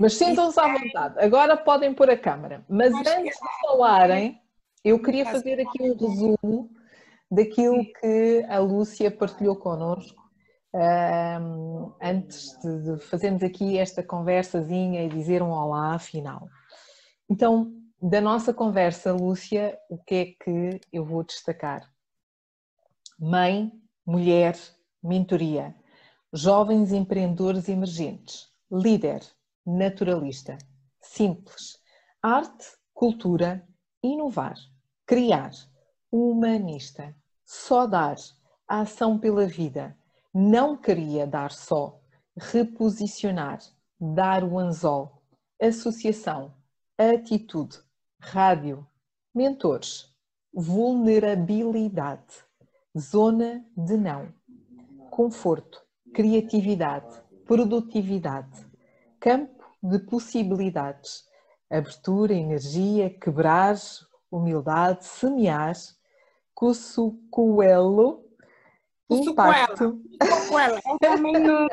Mas sintam-se à vontade, agora podem pôr a câmera. Mas antes de falarem, eu queria fazer aqui um resumo daquilo que a Lúcia partilhou connosco um, antes de, fazermos aqui esta conversazinha e dizer um olá final. Então, da nossa conversa, Lúcia, o que é que eu vou destacar? Mãe, mulher, mentoria, jovens empreendedores emergentes, líder, naturalista, simples, arte, cultura, inovar, criar, humanista, só dar, a ação pela vida, não queria dar só, reposicionar, dar o anzol, associação, atitude, rádio, mentores, vulnerabilidade, zona de não, conforto, criatividade, produtividade, campo de possibilidades, abertura, energia, quebrar, humildade, semear, cusucuelo, Impacto. Com ela. Eu também não.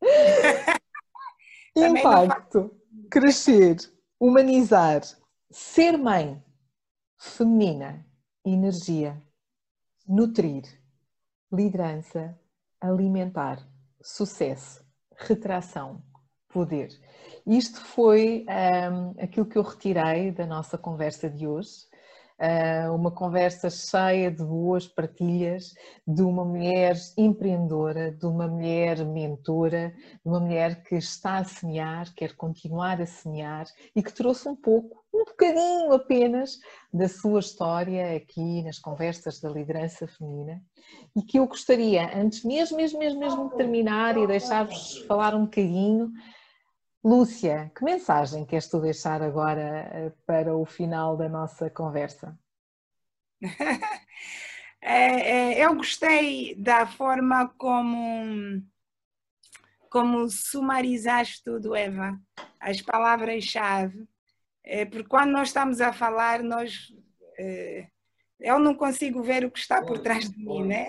Impacto. Crescer. Humanizar. ser mãe feminina, energia, nutrir, liderança, alimentar, sucesso, retração, poder. Isto foi um, aquilo que eu retirei da nossa conversa de hoje. Uh, uma conversa cheia de boas partilhas de uma mulher empreendedora, de uma mulher mentora, de uma mulher que está a semear, quer continuar a semear e que trouxe um pouco, um bocadinho apenas, da sua história aqui nas conversas da liderança feminina e que eu gostaria, antes mesmo, mesmo, mesmo, mesmo de terminar e deixar-vos falar um bocadinho, Lúcia, que mensagem queres tu deixar agora eh, para o final da nossa conversa? É, é, eu gostei da forma como, como sumarizaste tudo, Eva, as palavras-chave, é, porque quando nós estamos a falar, nós, eu não consigo ver o que está por trás de mim, né?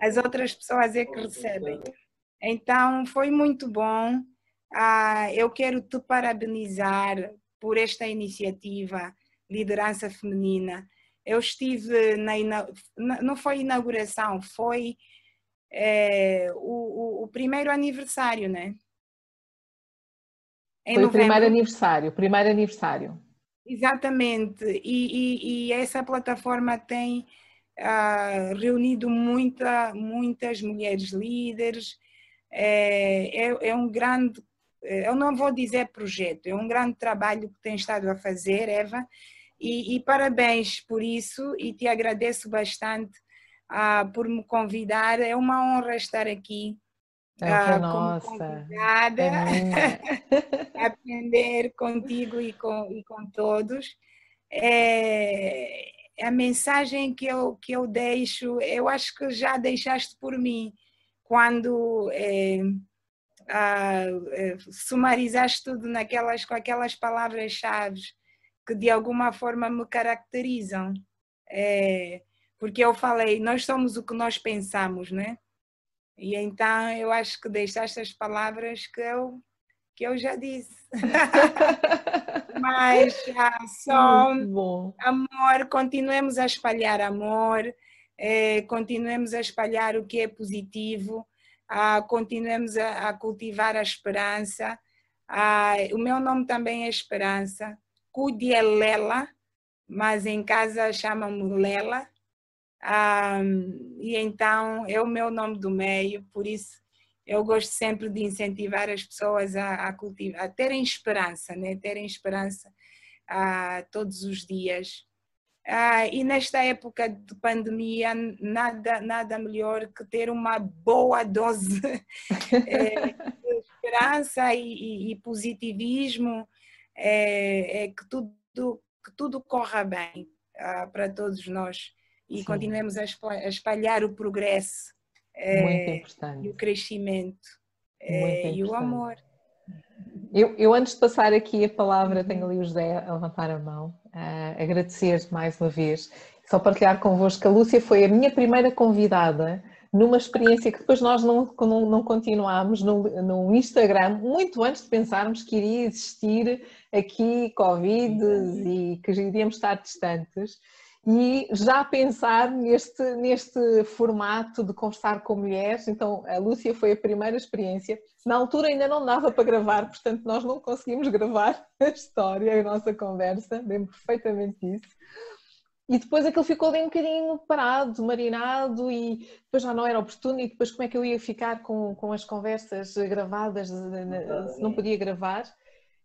As outras pessoas é que recebem. Então, foi muito bom ah, eu quero te parabenizar por esta iniciativa Liderança Feminina. Eu estive na, não foi inauguração, foi é, o, o, primeiro aniversário, né? Em foi novembro. o primeiro aniversário, primeiro aniversário. Exatamente, e, e, e essa plataforma tem ah, reunido muita, muitas mulheres líderes, é, é, é um grande eu não vou dizer projeto, é um grande trabalho que tem estado a fazer, Eva, e, e parabéns por isso e te agradeço bastante uh, por me convidar. É uma honra estar aqui. É uh, nossa. convidada, é aprender contigo e com, e com todos. É, a mensagem que eu, que eu deixo, eu acho que já deixaste por mim, quando é, uh, sumarizaste tudo naquelas, com aquelas palavras-chave que de alguma forma me caracterizam. É, porque eu falei, nós somos o que nós pensamos, né? E então eu acho que deixaste as palavras que eu, que eu já disse. Mas ah, só amor, continuemos a espalhar amor, é, continuemos a espalhar o que é positivo, ah, continuemos a, a, cultivar a esperança. Ah, o meu nome também é Esperança. Cude Lela, mas em casa chamam-me Lela. Ah, e então é o meu nome do meio, por isso eu gosto sempre de incentivar as pessoas a, a cultivar, a terem esperança, né? terem esperança ah, todos os dias. Ah, e nesta época de pandemia, nada, nada melhor que ter uma boa dose é, de esperança e, e, e positivismo, é, é, que, tudo, que tudo corra bem ah, para todos nós e Sim. continuemos a espalhar o progresso é, e o crescimento e o amor. Eu, eu, antes de passar aqui a palavra, tenho ali o José a levantar a mão, uh, agradecer mais uma vez, só partilhar convosco que a Lúcia foi a minha primeira convidada numa experiência que depois nós não, não, não continuámos no, no, Instagram, muito antes de pensarmos que iria existir aqui Covid e que iríamos estar distantes e já pensar neste, neste formato de conversar com mulheres. Então, a Lúcia foi a primeira experiência. Na altura ainda não dava para gravar, portanto, nós não conseguimos gravar a história, a nossa conversa, lembro perfeitamente disso. E depois aquilo ficou ali um bocadinho parado, marinado, e depois já não era oportuno. E depois, como é que eu ia ficar com, com as conversas gravadas se não podia gravar?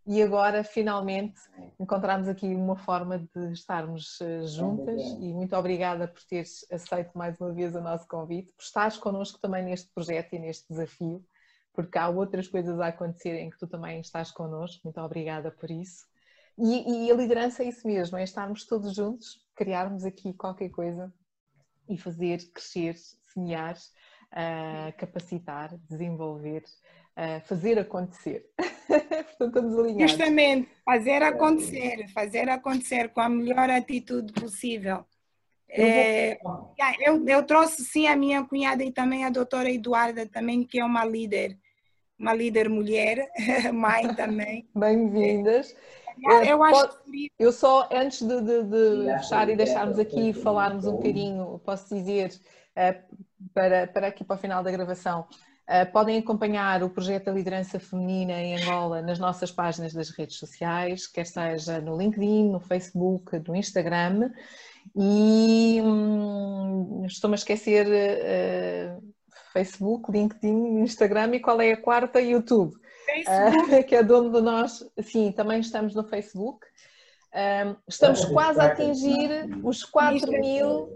E agora finalmente encontramos aqui uma forma de estarmos eh, juntas e muito obrigada por teres aceito mais uma vez o nosso convite, por estares connosco também neste projeto e neste desafio, porque há outras coisas a acontecerem que tu também estás connosco, muito obrigada por isso. E, e a liderança é isso mesmo, é estarmos todos juntos, criarmos aqui qualquer coisa e fazer crescer, semear, uh, capacitar, desenvolver, uh, fazer acontecer. Portanto, estamos alinhados. Justamente, fazer acontecer, fazer acontecer com a melhor atitude possível. Eu, é, eu, eu, trouxe sim a minha cunhada e também a doutora Eduarda também, que é uma líder, uma líder mulher, mãe também. Bem-vindas. Eu acho que... Eu só, antes de, de, de fechar e deixarmos aqui falarmos um bocadinho, posso dizer, para, para aqui para o final da gravação, podem acompanhar o projeto da liderança feminina em Angola nas nossas páginas das redes sociais, quer seja no LinkedIn, no Facebook, no Instagram. E hum, estou-me a esquecer uh, Facebook, LinkedIn, Instagram e qual é a quarta? YouTube. Uh, que é dono de nós. Sim, também estamos no Facebook. Um, estamos quase a atingir os 4 mil,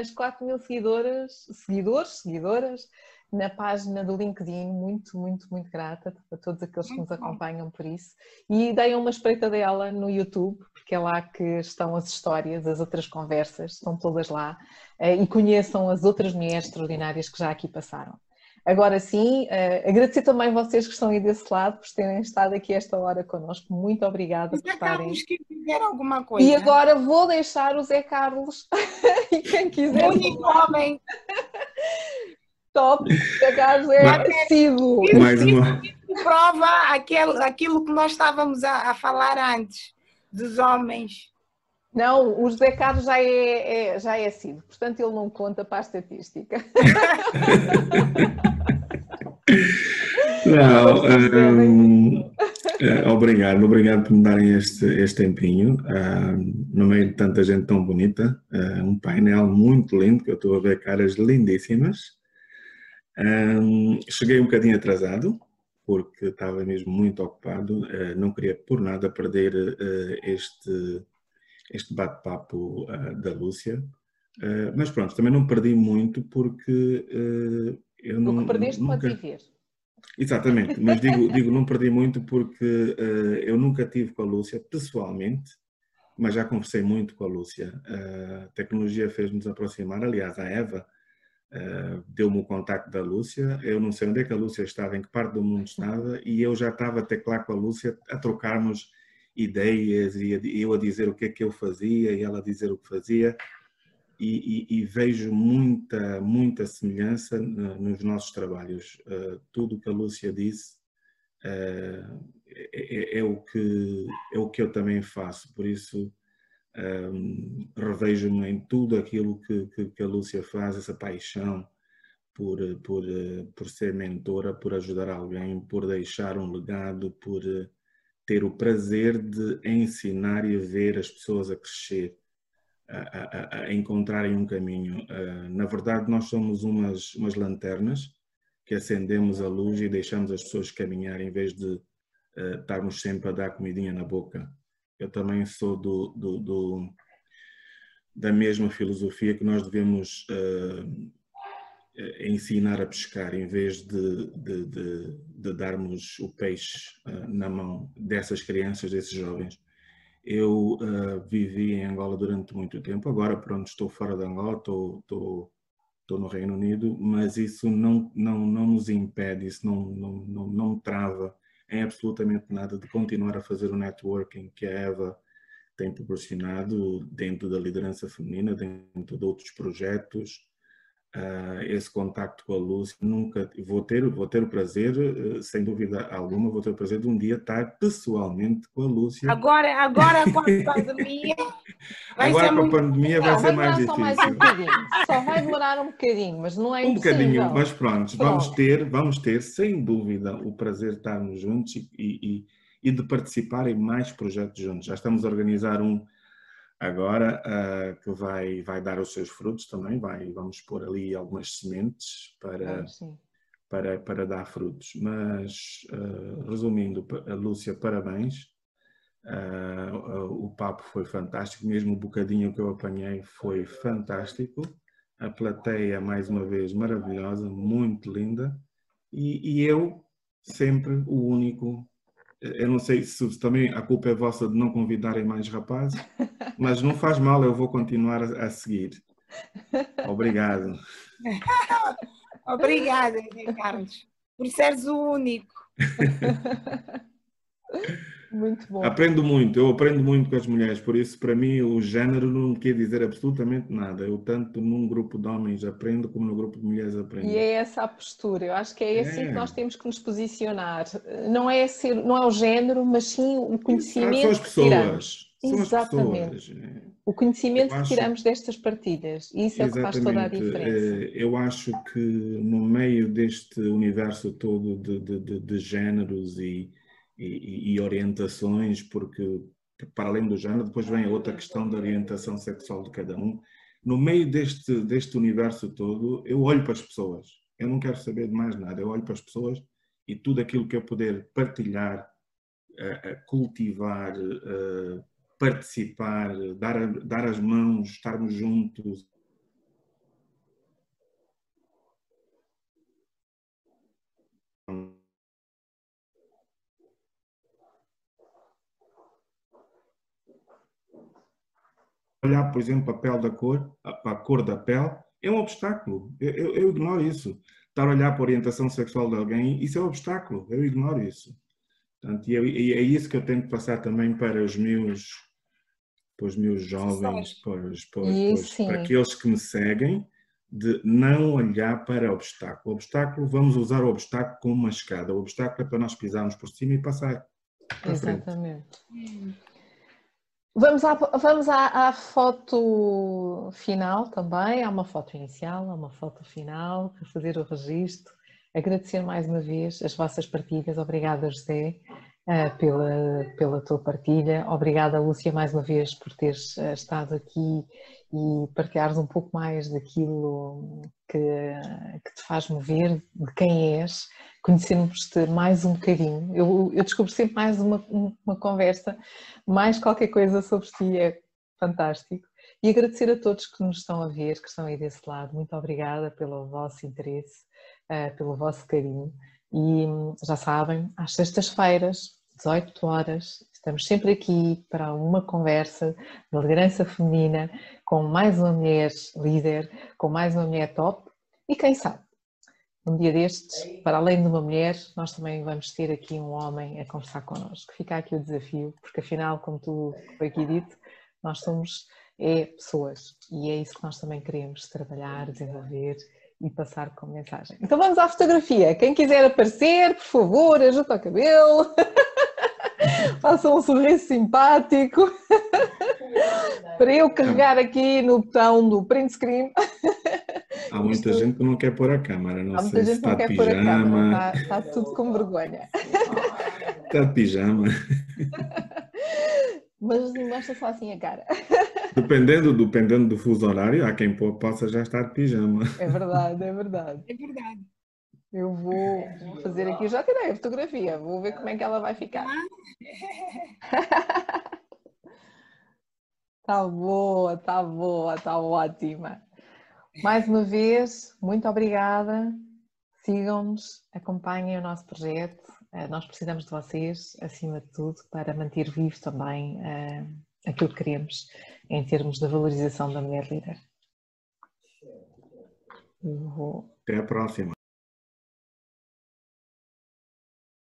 as 4 mil seguidoras, seguidores, seguidoras na página do LinkedIn, muito, muito, muito grata a todos aqueles que nos acompanham por isso. E deem uma espreita dela no YouTube, porque é lá que estão as histórias, as outras conversas, estão todas lá. Eh, e conheçam as outras mulheres extraordinárias que já aqui passaram. Agora sim, uh, agradecer também vocês que estão aí desse lado por terem estado aqui esta hora connosco. Muito obrigada por estarem. que dizer alguma coisa. E agora vou deixar o Zé Carlos e quem quiser. Único homem top pegar é sido. Mais uma. Isso prova aquilo, aquilo que nós estávamos a, a, falar antes, dos homens. Não, o José Carlos já é, é, já é sido, portanto ele não conta para a estatística. Não, um, é, obrigado, obrigado por me darem este, este tempinho. Um, no meio de tanta gente tão bonita, um painel muito lindo, que eu estou a ver caras lindíssimas. Um, cheguei um bocadinho atrasado, porque estava mesmo muito ocupado, uh, não queria por nada perder uh, este, este bate-papo uh, da Lúcia. mas pronto, também não perdi muito porque eu não. O que perdeste nunca... pode viver. Exatamente, mas digo, digo não perdi muito porque eu nunca tive com a Lúcia pessoalmente, mas já conversei muito com a Lúcia. a tecnologia fez-nos aproximar, aliás, a Eva Uh, deu-me o contacto da Lúcia, eu não sei onde é que a Lúcia estava, em que parte do mundo estava, e eu já estava a teclar com a Lúcia a trocarmos ideias e eu a dizer o que é que eu fazia e ela a dizer o que fazia. E, e, e vejo muita, muita semelhança nos nossos trabalhos. Uh, tudo o que a Lúcia disse uh, é, é, o que, é o que eu também faço, por isso um, revejo-me em tudo aquilo que, que, que, a Lúcia faz, essa paixão por, por, por ser mentora, por ajudar alguém, por deixar um legado, por ter o prazer de ensinar e ver as pessoas a crescer, a, a, a encontrarem um caminho. Uh, na verdade, nós somos umas, umas lanternas que acendemos a luz e deixamos as pessoas caminhar em vez de uh, estarmos sempre a dar comidinha na boca eu também sou do, do, do da mesma filosofia que nós devemos uh, ensinar a pescar em vez de, de, de, de darmos o peixe uh, na mão dessas crianças, desses jovens. Eu uh, vivi em Angola durante muito tempo, agora pronto estou fora de Angola, estou, estou, estou no Reino Unido, mas isso não, não, não nos impede, isso não, não, não, não trava em absolutamente nada de continuar a fazer o networking que a Eva tem proporcionado dentro da liderança feminina, dentro de outros projetos, uh, esse contacto com a Lúcia, nunca vou ter, vou ter o prazer, uh, sem dúvida alguma, vou ter o prazer de um dia estar pessoalmente com a Lúcia. Agora, agora com a pandemia, vai agora ser com a pandemia vai, ser mais difícil. Só, mais um bocadinho. só vai demorar um bocadinho, mas não é um impossível. bocadinho, mas pronto, pronto, vamos ter, vamos ter sem dúvida o prazer de estarmos juntos e, e, e de participar em mais projetos juntos. Já estamos a organizar um agora uh, que vai, vai dar os seus frutos também, vai, vamos pôr ali algumas sementes para, para, para dar frutos. Mas, uh, resumindo, Lúcia, parabéns. Uh, o papo foi fantástico, mesmo o bocadinho que eu apanhei foi fantástico. A plateia, mais uma vez, maravilhosa, muito linda. E, e eu, sempre o único eu não sei se também a culpa é vossa de não convidarem mais rapazes, mas não faz mal, eu vou continuar a, seguir. Obrigado. Obrigada, Carlos, por seres o único. Muito bom. Aprendo muito, eu aprendo muito com as mulheres, por isso para mim o género não quer dizer absolutamente nada. Eu tanto num grupo de homens aprendo como no grupo de mulheres aprendo. E é essa a postura, eu acho que é assim É. que nós temos que nos posicionar. Não é, ser, não é o género, mas sim o conhecimento São as pessoas. São as Exatamente. pessoas. O conhecimento acho- que tiramos destas partidas. Isso é o que faz toda a Exatamente. diferença. Eh, Eu acho que no meio deste universo todo de, de, de, de géneros e, e, e orientações, porque para além do género, depois vem a outra questão da orientação sexual de cada um. No meio deste, deste universo todo, eu olho para as pessoas. Eu não quero saber de mais nada. Eu olho para as pessoas e tudo aquilo que eu puder partilhar, eh, eh, cultivar, eh, participar, dar, dar as mãos, estarmos juntos. Olhar, por exemplo, a pele da cor, a, para a cor da pele, é um obstáculo. Eu, eu- eu ignoro isso. Estar a olhar para a orientação sexual de alguém, isso é um obstáculo. Eu ignoro isso. Portanto, e é, e é isso que eu tenho que passar também para os meus, para os meus jovens, para, os- para, os- para para aqueles que me seguem, de não olhar para o obstáculo. O obstáculo, vamos usar o obstáculo como uma escada. O obstáculo é para nós pisarmos por cima e passar. para frente. Vamos, à, vamos à, à foto final também. Há uma foto inicial, há uma foto final para fazer o registro. Agradecer mais uma vez as vossas partilhas. Obrigada, José, pela, pela tua partilha. Obrigada, Lúcia, mais uma vez por teres eh, estado aqui e partilhares um pouco mais daquilo que, que te faz mover, de quem és, conhecermos-te mais um bocadinho. Eu, eu descubro sempre mais uma, uma conversa, mais qualquer coisa sobre ti, é fantástico. E agradecer a todos que nos estão a ver, que estão aí desse lado. Muito obrigada pelo vosso interesse, eh, pelo vosso carinho. E já sabem, às sextas-feiras, 18 horas, estamos sempre aqui para uma conversa de liderança feminina com mais uma mulher líder, com mais uma mulher top e quem sabe, um dia destes, para além de uma mulher, nós também vamos ter aqui um homem a conversar connosco. Fica aqui o desafio, porque afinal, como tu foi aqui dito, nós somos é, pessoas e é isso que nós também queremos trabalhar, desenvolver e passar como mensagem. Então vamos à fotografia. Quem quiser aparecer, por favor, ajuda o cabelo. Faça um sorriso simpático. Para eu carregar aqui no botão do print screen. Há muita Isto- gente que não quer pôr a câmara. Não Há sei muita se está não de quer pôr a câmera, pijama. está, está tudo com vergonha. Está de pijama. Mas mostra só assim a cara. Dependendo, dependendo do fuso horário, há quem possa já estar de pijama. É verdade, é verdade. É verdade. Eu vou fazer aqui, já tirei a fotografia, vou ver como é que ela vai ficar. Está boa, está boa, está ótima. Mais uma vez, muito obrigada. Sigam-nos, acompanhem o nosso projeto. Eh, Nós precisamos de vocês, acima de tudo, para manter vivo também eh, aquilo que queremos em termos de valorização da mulher líder. Eu vou Até a próxima.